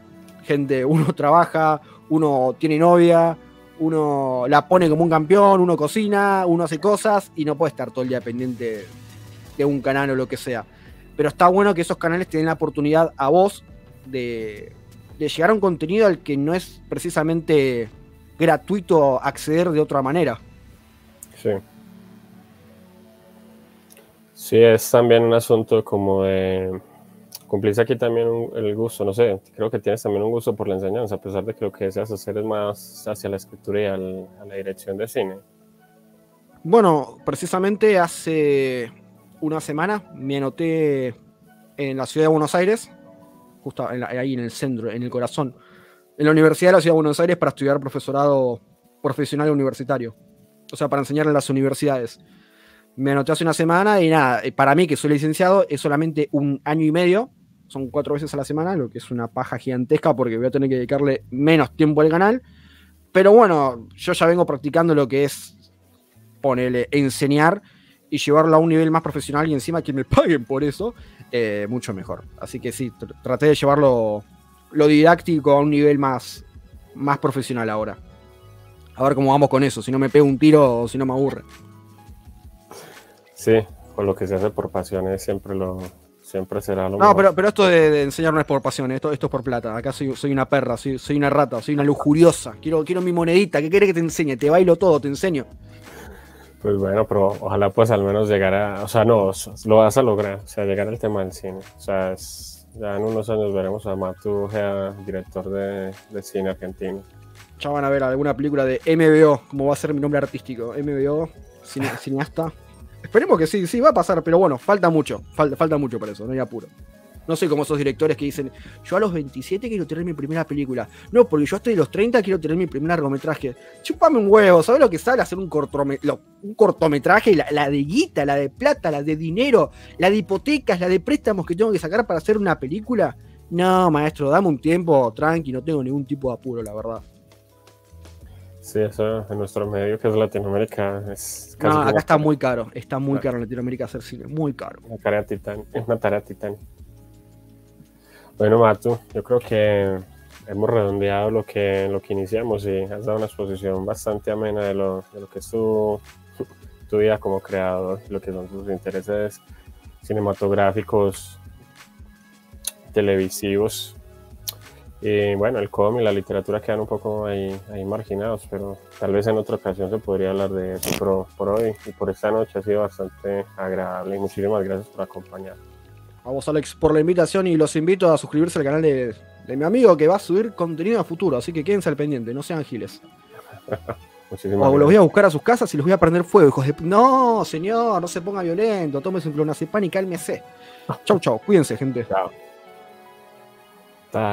gente, uno [laughs] trabaja, uno tiene novia, uno la pone como un campeón, uno cocina, uno hace cosas y no puede estar todo el día pendiente de un canal o lo que sea. Pero está bueno que esos canales tengan la oportunidad a vos de, llegar a un contenido al que no es precisamente gratuito acceder de otra manera. Sí. Sí, es también un asunto como de cumplís aquí también el gusto, no sé, creo que tienes también un gusto por la enseñanza, a pesar de que lo que deseas hacer es más hacia la escritura y a la dirección de cine. Bueno, precisamente hace una semana me anoté en la ciudad de Buenos Aires, justo ahí en el centro, en el corazón, en la Universidad de la Ciudad de Buenos Aires para estudiar profesorado profesional universitario, o sea, para enseñar en las universidades. Me anoté hace una semana y nada, para mí que soy licenciado es solamente un año y medio, son cuatro veces a la semana, lo que es una paja gigantesca porque voy a tener que dedicarle menos tiempo al canal. Pero bueno, yo ya vengo practicando lo que es ponerle, enseñar. y llevarlo a un nivel más profesional y encima que me [laughs] paguen por eso, eh, mucho mejor. Así que sí, traté de llevarlo lo didáctico a un nivel más, más profesional ahora. A ver cómo vamos con eso, si no me pego un tiro o si no me aburre. Sí, con lo que se hace por pasiones siempre lo siempre será lo No, pero, pero esto de, enseñar no es por pasión, esto, esto es por plata. Acá soy, soy una perra, soy, soy una rata, soy una lujuriosa. Quiero, quiero mi monedita, ¿qué quieres que te enseñe? Te bailo todo, te enseño. Pues bueno, pero ojalá pues al menos llegar a, o sea, no, lo vas a lograr, o sea, llegar al tema del cine. O sea, ya en unos años veremos a Matu director de, cine argentino. Ya van a ver alguna película de MBO, como va a ser mi nombre artístico, MBO, [laughs] cineasta. Esperemos que sí, sí, va a pasar, pero bueno, falta mucho, falta, falta mucho para eso, no hay apuro. No soy como esos directores que dicen, yo a los 27 quiero tener mi primera película. No, porque yo hasta los 30 quiero tener mi primer largometraje. Chúpame un huevo, ¿sabes lo que sale hacer un, un cortometraje? La, la, de guita, la de plata, la de dinero, la de hipotecas, la de préstamos que tengo que sacar para hacer una película. No, maestro, dame un tiempo, tranqui, no tengo ningún tipo de apuro, la verdad. Sí, eso en nuestro medio que es Latinoamérica es casi No, acá está muy caro, está muy caro en Latinoamérica hacer cine, muy caro. Una tarea titán, es una tarea titán. Bueno, Matu, yo creo que hemos redondeado lo que, lo que iniciamos y has dado una exposición bastante amena de lo, de lo que es tu, tu vida como creador, lo que son tus intereses cinematográficos, televisivos. Y bueno, el cómic y la literatura quedan un poco ahí, ahí marginados, pero tal vez en otra ocasión se podría hablar de eso. Pero por hoy y por esta noche ha sido bastante agradable y muchísimas gracias por acompañarnos. Vamos Alex por la invitación y los invito a suscribirse al canal de, mi amigo que va a subir contenido a futuro, así que quédense al pendiente, no sean giles. [laughs] o los voy a buscar a sus casas y los voy a prender fuego, hijos de... No, señor, no se ponga violento, tome su clonazepam y cálmese. [laughs] Chau, chau, cuídense, gente. Chao.